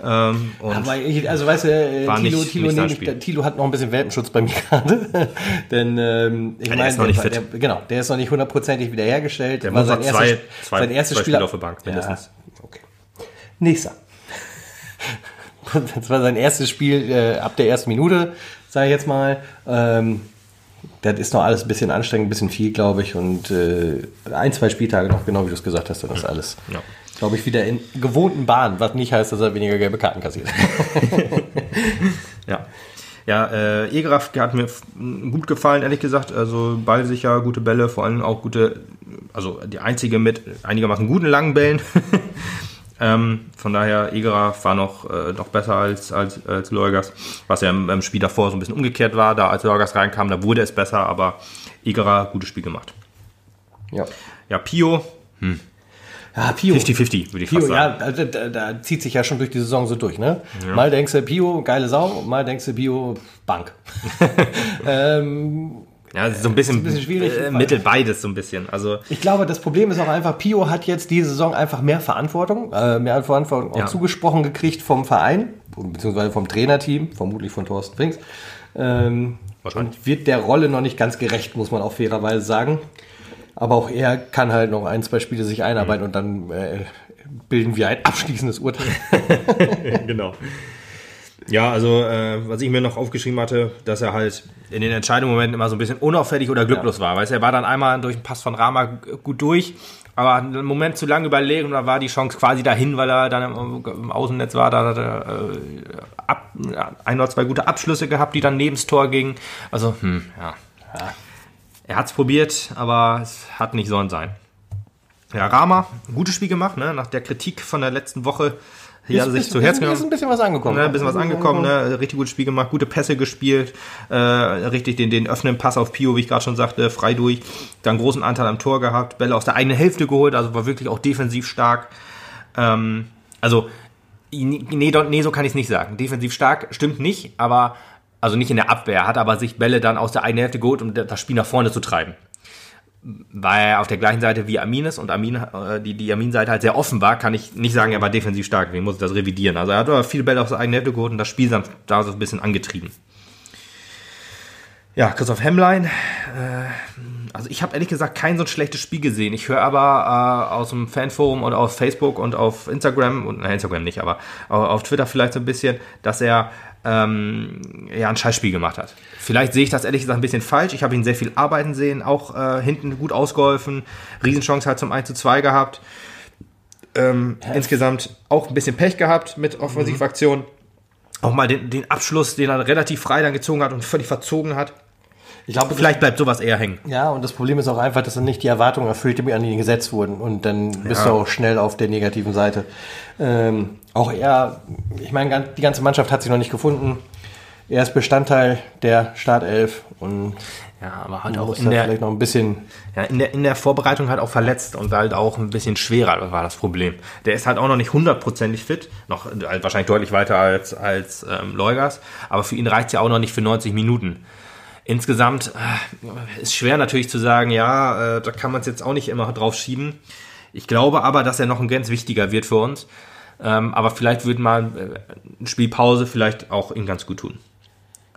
Ähm, Aber ich, also weißt du, äh, War Thilo, nicht- Thilo, nicht Spiel. Thilo hat noch ein bisschen Welpenschutz bei mir [laughs] gerade. Denn ähm, ich der meine, der, der, genau, der ist noch nicht hundertprozentig wiederhergestellt. Der War sein zwei- erstes- zwei- sein erstes zwei Spiel auf der Bank mindestens. Ja, okay. Nächster. Das war sein erstes Spiel äh, ab der ersten Minute, sage ich jetzt mal. Ähm, das ist noch alles ein bisschen anstrengend, ein bisschen viel, glaube ich. Und äh, ein, zwei Spieltage noch, genau wie du es gesagt hast, dann ist alles, Ja. Glaube ich, wieder in gewohnten Bahnen, was nicht heißt, dass er weniger gelbe Karten kassiert. [laughs] Ja. Ja, äh, Egraf hat mir gut gefallen, ehrlich gesagt. Also ballsicher, gute Bälle, vor allem auch gute, also die einzige mit einigermaßen guten langen Bällen. [laughs] ähm, von daher, Egraf war noch, äh, noch besser als, als, als Leugas, was ja im, im Spiel davor so ein bisschen umgekehrt war. Da als Leugas reinkam, da wurde es besser, aber Egraf, gutes Spiel gemacht. ja. Ja, Pio, Ja, Pio. 50-50, würde ich Pio, fast ja, sagen. also, da, da zieht sich ja schon durch die Saison so durch, ne? Mal denkst du Pio, geile Sau, mal denkst du Pio, Bank. [laughs] ähm, Ja, so ein bisschen, ein bisschen schwierig. äh, mittel beides so ein bisschen. Also, ich glaube, das Problem ist auch einfach, Pio hat jetzt diese Saison einfach mehr Verantwortung, äh, mehr Verantwortung auch Ja. zugesprochen gekriegt vom Verein, beziehungsweise vom Trainerteam, vermutlich von Thorsten Finks. Ähm, Wahrscheinlich. und wird der Rolle noch nicht ganz gerecht, muss man auch fairerweise sagen. Aber auch er kann halt noch ein, zwei Spiele sich einarbeiten und dann äh, bilden wir ein abschließendes Urteil. [laughs] genau. Ja, also äh, was ich mir noch aufgeschrieben hatte, dass er halt in den Entscheidungsmomenten immer so ein bisschen unauffällig oder glücklos war. Weißt du, er war dann einmal durch den Pass von Rama gut durch, aber einen Moment zu lange überlegen und da war die Chance quasi dahin, weil er dann im, im Außennetz war. Da hat er äh, ab, ein oder zwei gute Abschlüsse gehabt, die dann neben das Tor gingen. Also, hm, ja. Er hat es probiert, aber es hat nicht sollen sein. Ja, Rama, gutes Spiel gemacht, ne? nach der Kritik von der letzten Woche. Hier hat er sich ist, zu Herzen ist, genommen. ist ein bisschen was angekommen. Ne, ein bisschen was angekommen, ne? richtig gutes Spiel gemacht, gute Pässe gespielt, äh, richtig den, den öffnenden Pass auf Pio, wie ich gerade schon sagte, frei durch, dann großen Anteil am Tor gehabt, Bälle aus der eigenen Hälfte geholt, also war wirklich auch defensiv stark. Ähm, also, nee, nee, so kann ich es nicht sagen. Defensiv stark stimmt nicht, aber, also nicht in der Abwehr, hat aber sich Bälle dann aus der eigenen Hälfte geholt, um das Spiel nach vorne zu treiben weil er auf der gleichen Seite wie Amin ist und Amin, äh, die, die Amin-Seite halt sehr offen war, kann ich nicht sagen, er war defensiv stark. Deswegen muss das revidieren. Also er hat aber viele Bälle auf seine eigene Hälfte geholt und das Spiel dann da so ein bisschen angetrieben. Ja, Christoph Hemmlein. Äh, also ich habe ehrlich gesagt kein so ein schlechtes Spiel gesehen. Ich höre aber äh, aus dem Fanforum und auf Facebook und auf Instagram, und nein, Instagram nicht, aber au- auf Twitter vielleicht so ein bisschen, dass er ähm, ja, ein Scheißspiel gemacht hat. Vielleicht sehe ich das ehrlich gesagt ein bisschen falsch. Ich habe ihn sehr viel arbeiten sehen, auch äh, hinten gut ausgeholfen, Riesenchance halt zum 1 zu 2 gehabt. Ähm, insgesamt auch ein bisschen Pech gehabt mit Offensivaktionen. Auch mal den, den Abschluss, den er relativ frei dann gezogen hat und völlig verzogen hat. Ich glaube, Vielleicht bleibt sowas eher hängen. Ja, und das Problem ist auch einfach, dass dann nicht die Erwartungen erfüllt, die an ihn gesetzt wurden. Und dann bist du auch schnell auf der negativen Seite. Ähm, auch er, ich meine, die ganze Mannschaft hat sich noch nicht gefunden. Er ist Bestandteil der Startelf und Ja, aber halt auch in der, vielleicht noch ein bisschen. ja, in, der, in der Vorbereitung halt auch verletzt und halt auch ein bisschen schwerer war das Problem. Der ist halt auch noch nicht hundertprozentig fit, noch halt wahrscheinlich deutlich weiter als, als ähm, Leugers, aber für ihn reicht es ja auch noch nicht für 90 Minuten. Insgesamt äh, ist schwer natürlich zu sagen, ja, äh, da kann man es jetzt auch nicht immer drauf schieben. Ich glaube aber, dass er noch ein ganz wichtiger wird für uns. Ähm, aber vielleicht wird mal äh, eine Spielpause vielleicht auch ihm ganz gut tun.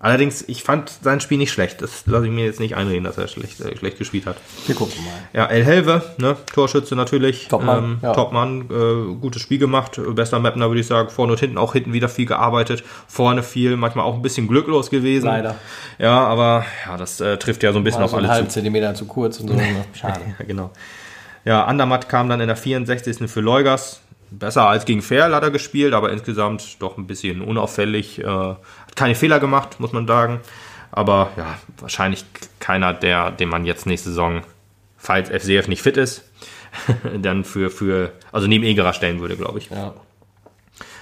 Allerdings, ich fand sein Spiel nicht schlecht. Das lasse ich mir jetzt nicht einreden, dass er schlecht, äh, schlecht gespielt hat. Wir gucken mal. Ja, El Helve, ne, Torschütze natürlich. Topmann, ähm, ja. Topmann, äh, gutes Spiel gemacht. Bester Mapner, würde ich sagen. Vorne und hinten auch hinten wieder viel gearbeitet. Vorne viel, manchmal auch ein bisschen glücklos gewesen. Leider. Ja, aber ja, das äh, trifft ja so ein bisschen Mal auf so einen alle halben zu. Zentimeter zu kurz und so. ne? [laughs] Schade. Ja, genau. Ja, Andermatt kam dann in der 64. für Leugers. Besser als gegen Ferl hat er gespielt, aber insgesamt doch ein bisschen unauffällig. Äh, hat keine Fehler gemacht, muss man sagen. Aber ja, wahrscheinlich keiner, der, den man jetzt nächste Saison, falls FCF nicht fit ist, [laughs] dann für, für, also neben Egerer stellen würde, glaube ich. Ja.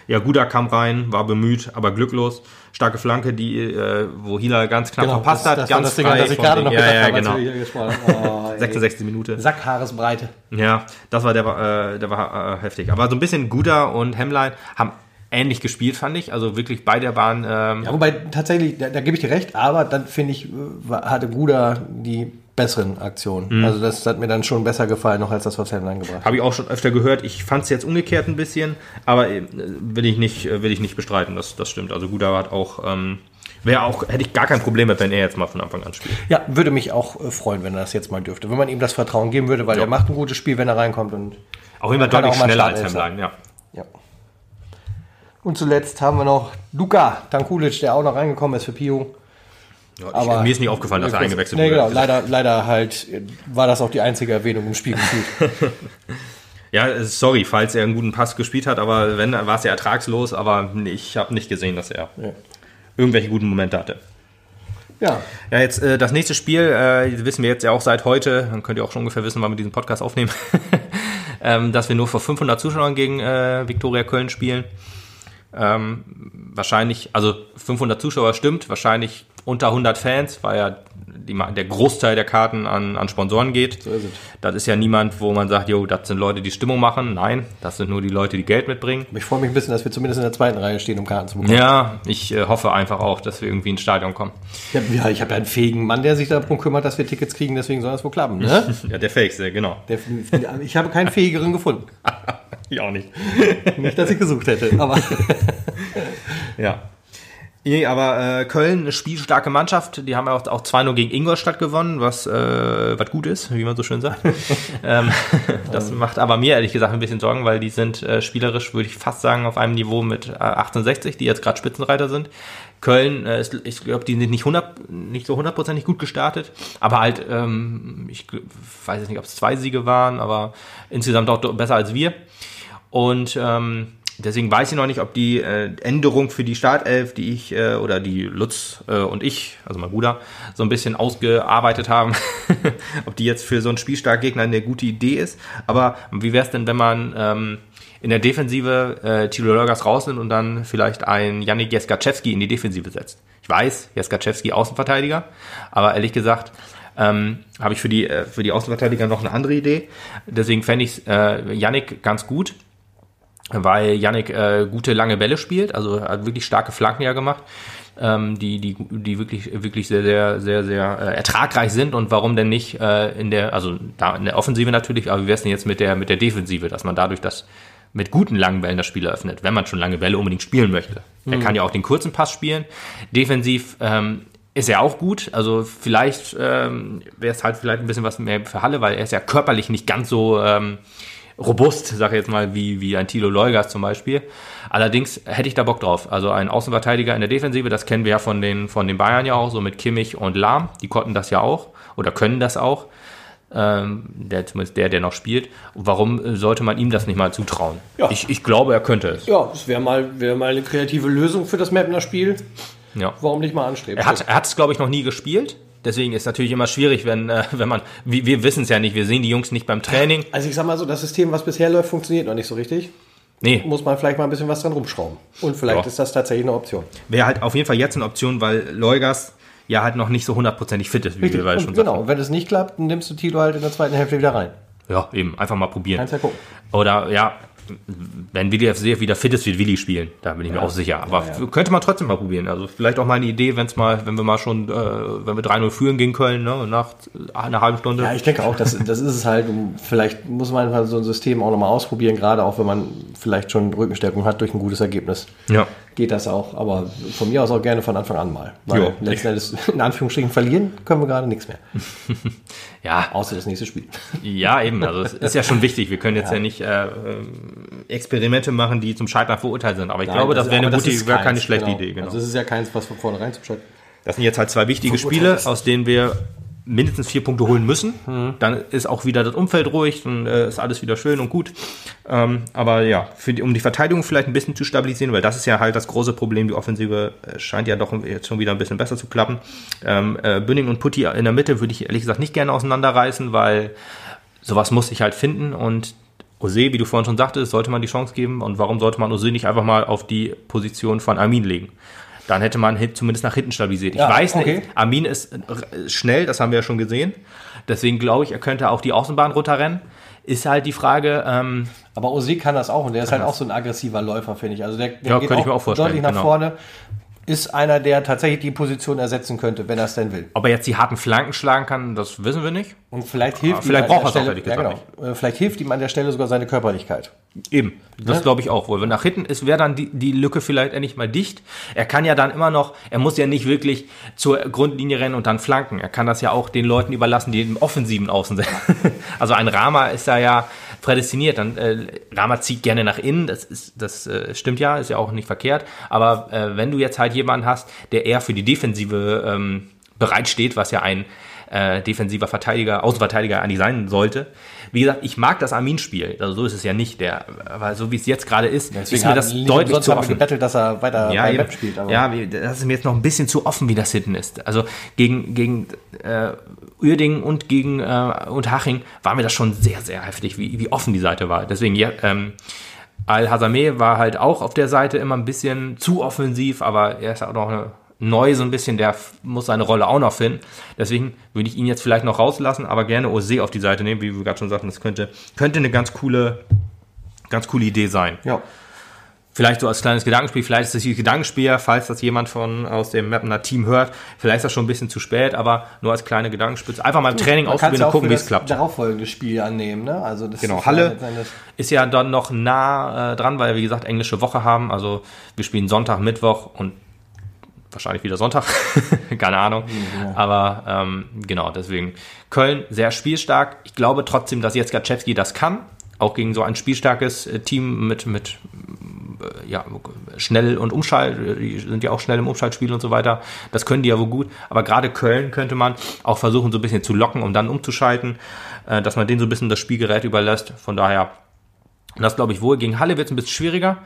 Ja, Guda kam rein, war bemüht, aber glücklos. Starke Flanke, die, äh, wo Hila ganz knapp verpasst hat. Genau, das, das ganz das Ding, das ich gerade noch ja, gesagt ja, habe, als genau. wir hier gesprochen haben. Oh, [laughs] ey. 66. Minute. Sackhaaresbreite. Ja, das war der, war, äh, der war äh, heftig. Aber so ein bisschen Guda und Hemline haben ähnlich gespielt, fand ich. Also wirklich beide waren. Ähm, Ja, wobei tatsächlich, da, da gebe ich dir recht, aber dann finde ich, äh, hatte Guda die besseren Aktionen. Also das hat mir dann schon besser gefallen, noch als das, was Hemline gebracht hat. Habe ich auch schon öfter gehört. Ich fand es jetzt umgekehrt ein bisschen, aber äh, will ich nicht, äh, will ich nicht bestreiten. Das, das stimmt. Also Guda hat auch, ähm, wäre auch, hätte ich gar kein Problem mit, wenn er jetzt mal von Anfang an spielt. Ja, würde mich auch äh, freuen, wenn er das jetzt mal dürfte. Wenn man ihm das Vertrauen geben würde, weil er macht ein gutes Spiel, wenn er reinkommt und Auch immer deutlich auch schneller als. Hemline, ja. Ja. Und zuletzt haben wir noch Luka Tankulic, der auch noch reingekommen ist für Pio. Ja ich, Aber mir ist nicht aufgefallen, dass er eingewechselt nee, wurde. genau, leider, leider halt war das auch die einzige Erwähnung im Spiel gefühlt. [laughs] Ja, äh, sorry, falls er einen guten Pass gespielt hat, aber wenn, dann war es ja ertragslos, aber ich habe nicht gesehen, dass er Ja. irgendwelche guten Momente hatte. ja, Ja, jetzt äh, das nächste Spiel, äh, wissen wir jetzt ja auch seit heute, dann könnt ihr auch schon ungefähr wissen, wann wir diesen Podcast aufnehmen, [laughs] ähm, dass wir nur vor 500 Zuschauern gegen äh, Viktoria Köln spielen. Ähm, wahrscheinlich, also 500 Zuschauer stimmt, wahrscheinlich unter 100 Fans, weil ja die, der Großteil der Karten an, an Sponsoren geht. so ist es. Das ist ja niemand, wo man sagt, jo, das sind Leute, die Stimmung machen. Nein, das sind nur die Leute, die Geld mitbringen. Ich freue mich ein bisschen, dass wir zumindest in der zweiten Reihe stehen, um Karten zu bekommen. Ja, ich äh, hoffe einfach auch, dass wir irgendwie ins Stadion kommen. Habe ja, ich hab ja einen fähigen Mann, der sich darum kümmert, dass wir Tickets kriegen, deswegen soll das wohl klappen. Ne? [laughs] Ja, der Fähigste, genau. Der, ich habe keinen fähigeren gefunden. [laughs] Ich auch nicht. Nicht, dass ich gesucht hätte, aber [laughs] Ja. Nee, aber äh, Köln, eine spielstarke Mannschaft, die haben ja auch, auch 2-0 gegen Ingolstadt gewonnen, was, äh, was gut ist, wie man so schön sagt. [laughs] ähm, [laughs] das macht aber mir ehrlich gesagt ein bisschen Sorgen, weil die sind äh, spielerisch, würde ich fast sagen, auf einem Niveau mit äh, 68, die jetzt gerade Spitzenreiter sind. Köln, äh, ist, ich glaube, die sind nicht, 100, nicht so hundertprozentig gut gestartet, aber halt, ähm, ich weiß jetzt nicht, ob es zwei Siege waren, aber insgesamt auch besser als wir. Und ähm, deswegen weiß ich noch nicht, ob die äh, Änderung für die Startelf, die ich äh, oder die Lutz äh, und ich, also mein Bruder, so ein bisschen ausgearbeitet haben, [laughs] ob die jetzt für so einen spielstarken Gegner eine gute Idee ist. Aber wie wäre es denn, wenn man ähm, in der Defensive äh, Thilo Lörgers rausnimmt und dann vielleicht einen Janik Jeskaczewski in die Defensive setzt? Ich weiß, Jeskaczewski Außenverteidiger, aber ehrlich gesagt, ähm, habe ich für die, äh, für die Außenverteidiger noch eine andere Idee. Deswegen fände ich äh, Yannick ganz gut weil Yannick äh, gute lange Bälle spielt, also hat wirklich starke Flanken ja gemacht, ähm, die, die, die wirklich, wirklich sehr, sehr, sehr, sehr äh, ertragreich sind und warum denn nicht äh, in der, also da in der Offensive natürlich, aber wie wär's denn jetzt mit der, mit der Defensive, dass man dadurch das mit guten langen Bällen das Spiel eröffnet, wenn man schon lange Bälle unbedingt spielen möchte. Er kann ja auch den kurzen Pass spielen. Defensiv ähm, ist er auch gut. Also vielleicht ähm, wäre es halt vielleicht ein bisschen was mehr für Halle, weil er ist ja körperlich nicht ganz so ähm, robust, sage ich jetzt mal, wie, wie ein Tilo Leugas zum Beispiel. Allerdings hätte ich da Bock drauf. Also ein Außenverteidiger in der Defensive, das kennen wir ja von den, von den Bayern ja auch, so mit Kimmich und Lahm. Die konnten das ja auch oder können das auch. Ähm, der zumindest der, der noch spielt. Warum sollte man ihm das nicht mal zutrauen? Ja. Ich, ich glaube, er könnte es. Ja, das wäre mal, wär mal eine kreative Lösung für das Mapner Spiel. Ja. Warum nicht mal anstreben? Er hat es, glaube ich, noch nie gespielt. Deswegen ist es natürlich immer schwierig, wenn, äh, [laughs] wenn man, wir, wir wissen es ja nicht, wir sehen die Jungs nicht beim Training. Also ich sag mal so, das System, was bisher läuft, funktioniert noch nicht so richtig. Nee, Muss man vielleicht mal ein bisschen was dran rumschrauben. Und vielleicht Ja. ist das tatsächlich eine Option. Wäre halt auf jeden Fall jetzt eine Option, weil Leugas ja halt noch nicht so hundertprozentig fit ist, wie wir beide Und schon genau, sagten. und wenn es nicht klappt, dann nimmst du Tilo halt in der zweiten Hälfte wieder rein. ja, eben, einfach mal probieren. Kannst ja gucken. Oder ja, wenn Willi FC wieder fit ist, wird Willi spielen. Da bin ich mir auch sicher. Aber Ja, ja. könnte man trotzdem mal probieren. Also vielleicht auch mal eine Idee, wenn's mal, wenn wir mal schon, äh, wenn wir 3-0 führen gegen Köln, ne, nach einer halben Stunde. Ja, ich denke auch, das, das ist es halt. Vielleicht muss man einfach so ein System auch nochmal ausprobieren, gerade auch wenn man vielleicht schon Rückenstärkung hat durch ein gutes Ergebnis. ja. Geht das auch, aber von mir aus auch gerne von Anfang an mal. Weil Jo. letzten Endes, [laughs] in Anführungsstrichen, verlieren können wir gerade nichts mehr. [laughs] Ja, Außer das nächste Spiel. [laughs] ja, eben. Also es ist ja schon wichtig. Wir können jetzt ja, nicht äh, Experimente machen, die zum Scheitern verurteilt sind. Aber ich Nein, glaube, das, wäre aber eine gute, wäre keine keins, schlechte genau. Idee. Genau. Also es ist ja keins, was von vornherein zum Scheitern. Das sind jetzt halt zwei wichtige Spiele. aus denen wir mindestens vier Punkte holen müssen. Mhm. Dann ist auch wieder das Umfeld ruhig und äh, ist alles wieder schön und gut. Ähm, aber ja, die, um die Verteidigung vielleicht ein bisschen zu stabilisieren, weil das ist ja halt das große Problem. Die Offensive äh, scheint ja doch jetzt schon wieder ein bisschen besser zu klappen. Ähm, äh, Bünding und Putti in der Mitte würde ich ehrlich gesagt nicht gerne auseinanderreißen, weil sowas muss ich halt finden und Ose, wie du vorhin schon sagtest, sollte man die Chance geben. Und warum sollte man Ose nicht einfach mal auf die Position von Armin legen? Dann hätte man zumindest nach hinten stabilisiert. Ich Ja, weiß nicht, okay. Armin ist äh, schnell, das haben wir ja schon gesehen. Deswegen glaube ich, er könnte auch die Außenbahn runterrennen. Ist halt die Frage, ähm, Aber Ose kann das auch und der ist halt auch so ein aggressiver Läufer, finde ich. Also der, der Ja, könnte ich mir auch vorstellen, deutlich nach genau. vorne. Ist einer, der tatsächlich die Position ersetzen könnte, wenn er es denn will. ob er jetzt die harten Flanken schlagen kann, das wissen wir nicht. Und vielleicht hilft Ah, vielleicht ihm an Stelle, ja, genau. Äh, Vielleicht hilft ihm an der Stelle sogar seine Körperlichkeit. Eben, das Ne? glaube ich auch wohl. Wenn nach hinten ist, wäre dann die, die Lücke vielleicht endlich mal dicht. Er kann ja dann immer noch, er muss ja nicht wirklich zur Grundlinie rennen und dann flanken. Er kann das ja auch den Leuten überlassen, die im offensiven Außen [laughs] sind. also ein Rama ist da ja prädestiniert. Dann, äh, Rama zieht gerne nach innen, das, ist, das äh, stimmt ja, ist ja auch nicht verkehrt. Aber äh, wenn du jetzt halt jemanden hast, der eher für die Defensive ähm, bereitsteht, was ja ein äh, defensiver Verteidiger, Außenverteidiger eigentlich sein sollte. Wie gesagt, ich mag das Armin-Spiel. Also so ist es ja nicht. Der, aber so wie es jetzt gerade ist, ist mir das deutlich zu offen. gebettelt, dass er weiter Ja, beim eben. Web spielt. Aber ja, das ist mir jetzt noch ein bisschen zu offen, wie das hinten ist. Also gegen, gegen äh, Uerdingen und gegen äh, und Haching war mir das schon sehr, sehr heftig, wie, wie offen die Seite war. Deswegen, ja, ähm, Al-Hazameh war halt auch auf der Seite immer ein bisschen zu offensiv, aber er ist auch noch eine, neu so ein bisschen, der muss seine Rolle auch noch finden. Deswegen würde ich ihn jetzt vielleicht noch rauslassen, aber gerne Ose auf die Seite nehmen, wie wir gerade schon sagten, das könnte, könnte eine ganz coole, ganz coole Idee sein. ja. Vielleicht so als kleines Gedankenspiel, vielleicht ist das hier Gedankenspiel, falls das jemand von aus dem Mapner Team hört, vielleicht ist das schon ein bisschen zu spät, aber nur als kleine Gedankenspitze. Einfach mal im Training Man ausprobieren und gucken, wie es klappt. darauffolgende Spiel annehmen. Ne? Also das Genau, ist Halle. ja Ist ja dann noch nah äh, dran, weil wir, wie gesagt, englische Woche haben. Also wir spielen Sonntag, Mittwoch und wahrscheinlich wieder Sonntag. [laughs] Keine Ahnung. Aber ähm, genau, deswegen Köln sehr spielstark. Ich glaube trotzdem, dass jetzt Gaczewski das kann. Auch gegen so ein spielstarkes äh, Team mit, mit ja, schnell und Umschalt, äh, die sind ja auch schnell im Umschaltspiel und so weiter. Das können die ja wohl gut. Aber gerade Köln könnte man auch versuchen, so ein bisschen zu locken, um dann umzuschalten, äh, dass man denen so ein bisschen das Spielgerät überlässt. Von daher, das glaube ich wohl. Gegen Halle wird es ein bisschen schwieriger,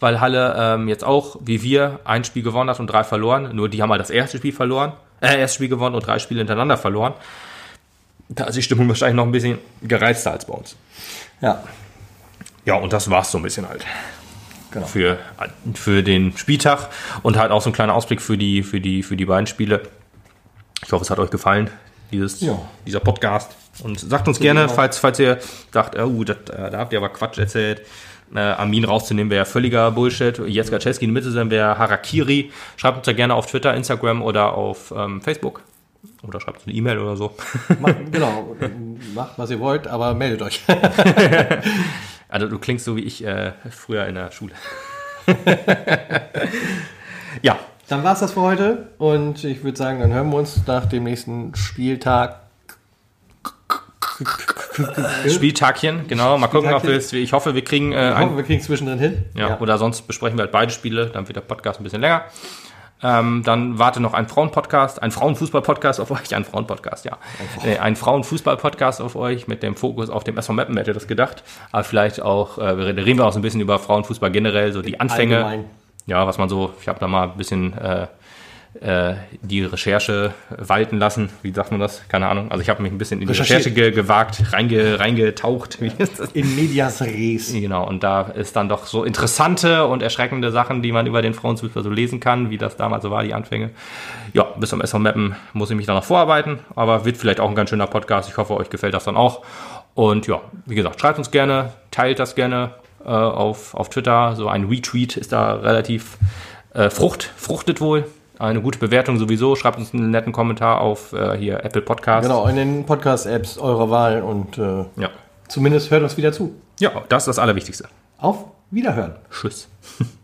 weil Halle ähm, jetzt auch, wie wir, ein Spiel gewonnen hat und drei verloren. Nur die haben halt das erste Spiel verloren, äh, erstes Spiel gewonnen und drei Spiele hintereinander verloren. Da ist die Stimmung wahrscheinlich noch ein bisschen gereizter als bei uns. Ja, Ja, und das war's so ein bisschen halt genau. für, für den Spieltag und halt auch so ein kleiner Ausblick für die, für die, für die beiden Spiele. Ich hoffe, es hat euch gefallen, dieses, Ja. dieser Podcast. Und sagt uns gerne, falls, falls ihr sagt, oh, das, äh, da habt ihr aber Quatsch erzählt. Äh, Armin rauszunehmen wäre völliger Bullshit. Jetzt Gaczewski in die Mitte sein wäre Harakiri. Schreibt uns da gerne auf Twitter, Instagram oder auf ähm, Facebook. Oder schreibt uns eine E-Mail oder so. Macht, [laughs] genau, macht was ihr wollt, aber meldet euch. [laughs] Also du klingst so wie ich äh, früher in der Schule. [laughs] ja, Dann war's das für heute und ich würde sagen, dann hören wir uns nach dem nächsten Spieltag. Spieltagchen, genau. Mal gucken, ob wir es. Ich hoffe, wir kriegen äh, Ich hoffe, wir kriegen es zwischendrin hin. ja, Oder sonst besprechen wir halt beide Spiele, dann wird der Podcast ein bisschen länger. Ähm, dann warte noch ein Frauenpodcast, ein Frauenfußball-Podcast auf euch, [laughs] ein Frauenpodcast, ja. Äh, Ein Frauenfußball-Podcast auf euch mit dem Fokus auf dem SV Meppen, wer hätte das gedacht. Aber vielleicht auch, äh, reden wir auch so ein bisschen über Frauenfußball generell, so die Anfänge. Allgemein. Ja, was man so, ich habe da mal ein bisschen äh, die Recherche walten lassen. Wie sagt man das? Keine Ahnung. Also ich habe mich ein bisschen in die. Recherche ge gewagt, reinge reingetaucht. Wie ist das? In medias res. Genau, und da ist dann doch so interessante und erschreckende Sachen, die man über den Frauenfußball so lesen kann, wie das damals so war, die Anfänge. Ja, bis zum SV Mappen muss ich mich da noch vorarbeiten, aber wird vielleicht auch ein ganz schöner Podcast. Ich hoffe, euch gefällt das dann auch. Und ja, wie gesagt, schreibt uns gerne, teilt das gerne äh, auf, auf Twitter. So ein Retweet ist da relativ äh, frucht, fruchtet wohl. Eine gute Bewertung sowieso. Schreibt uns einen netten Kommentar auf äh, hier Apple Podcast. Genau, in den Podcast-Apps eurer Wahl und äh, Ja. zumindest hört uns wieder zu. ja, das ist das Allerwichtigste. Auf Wiederhören. Tschüss. [laughs]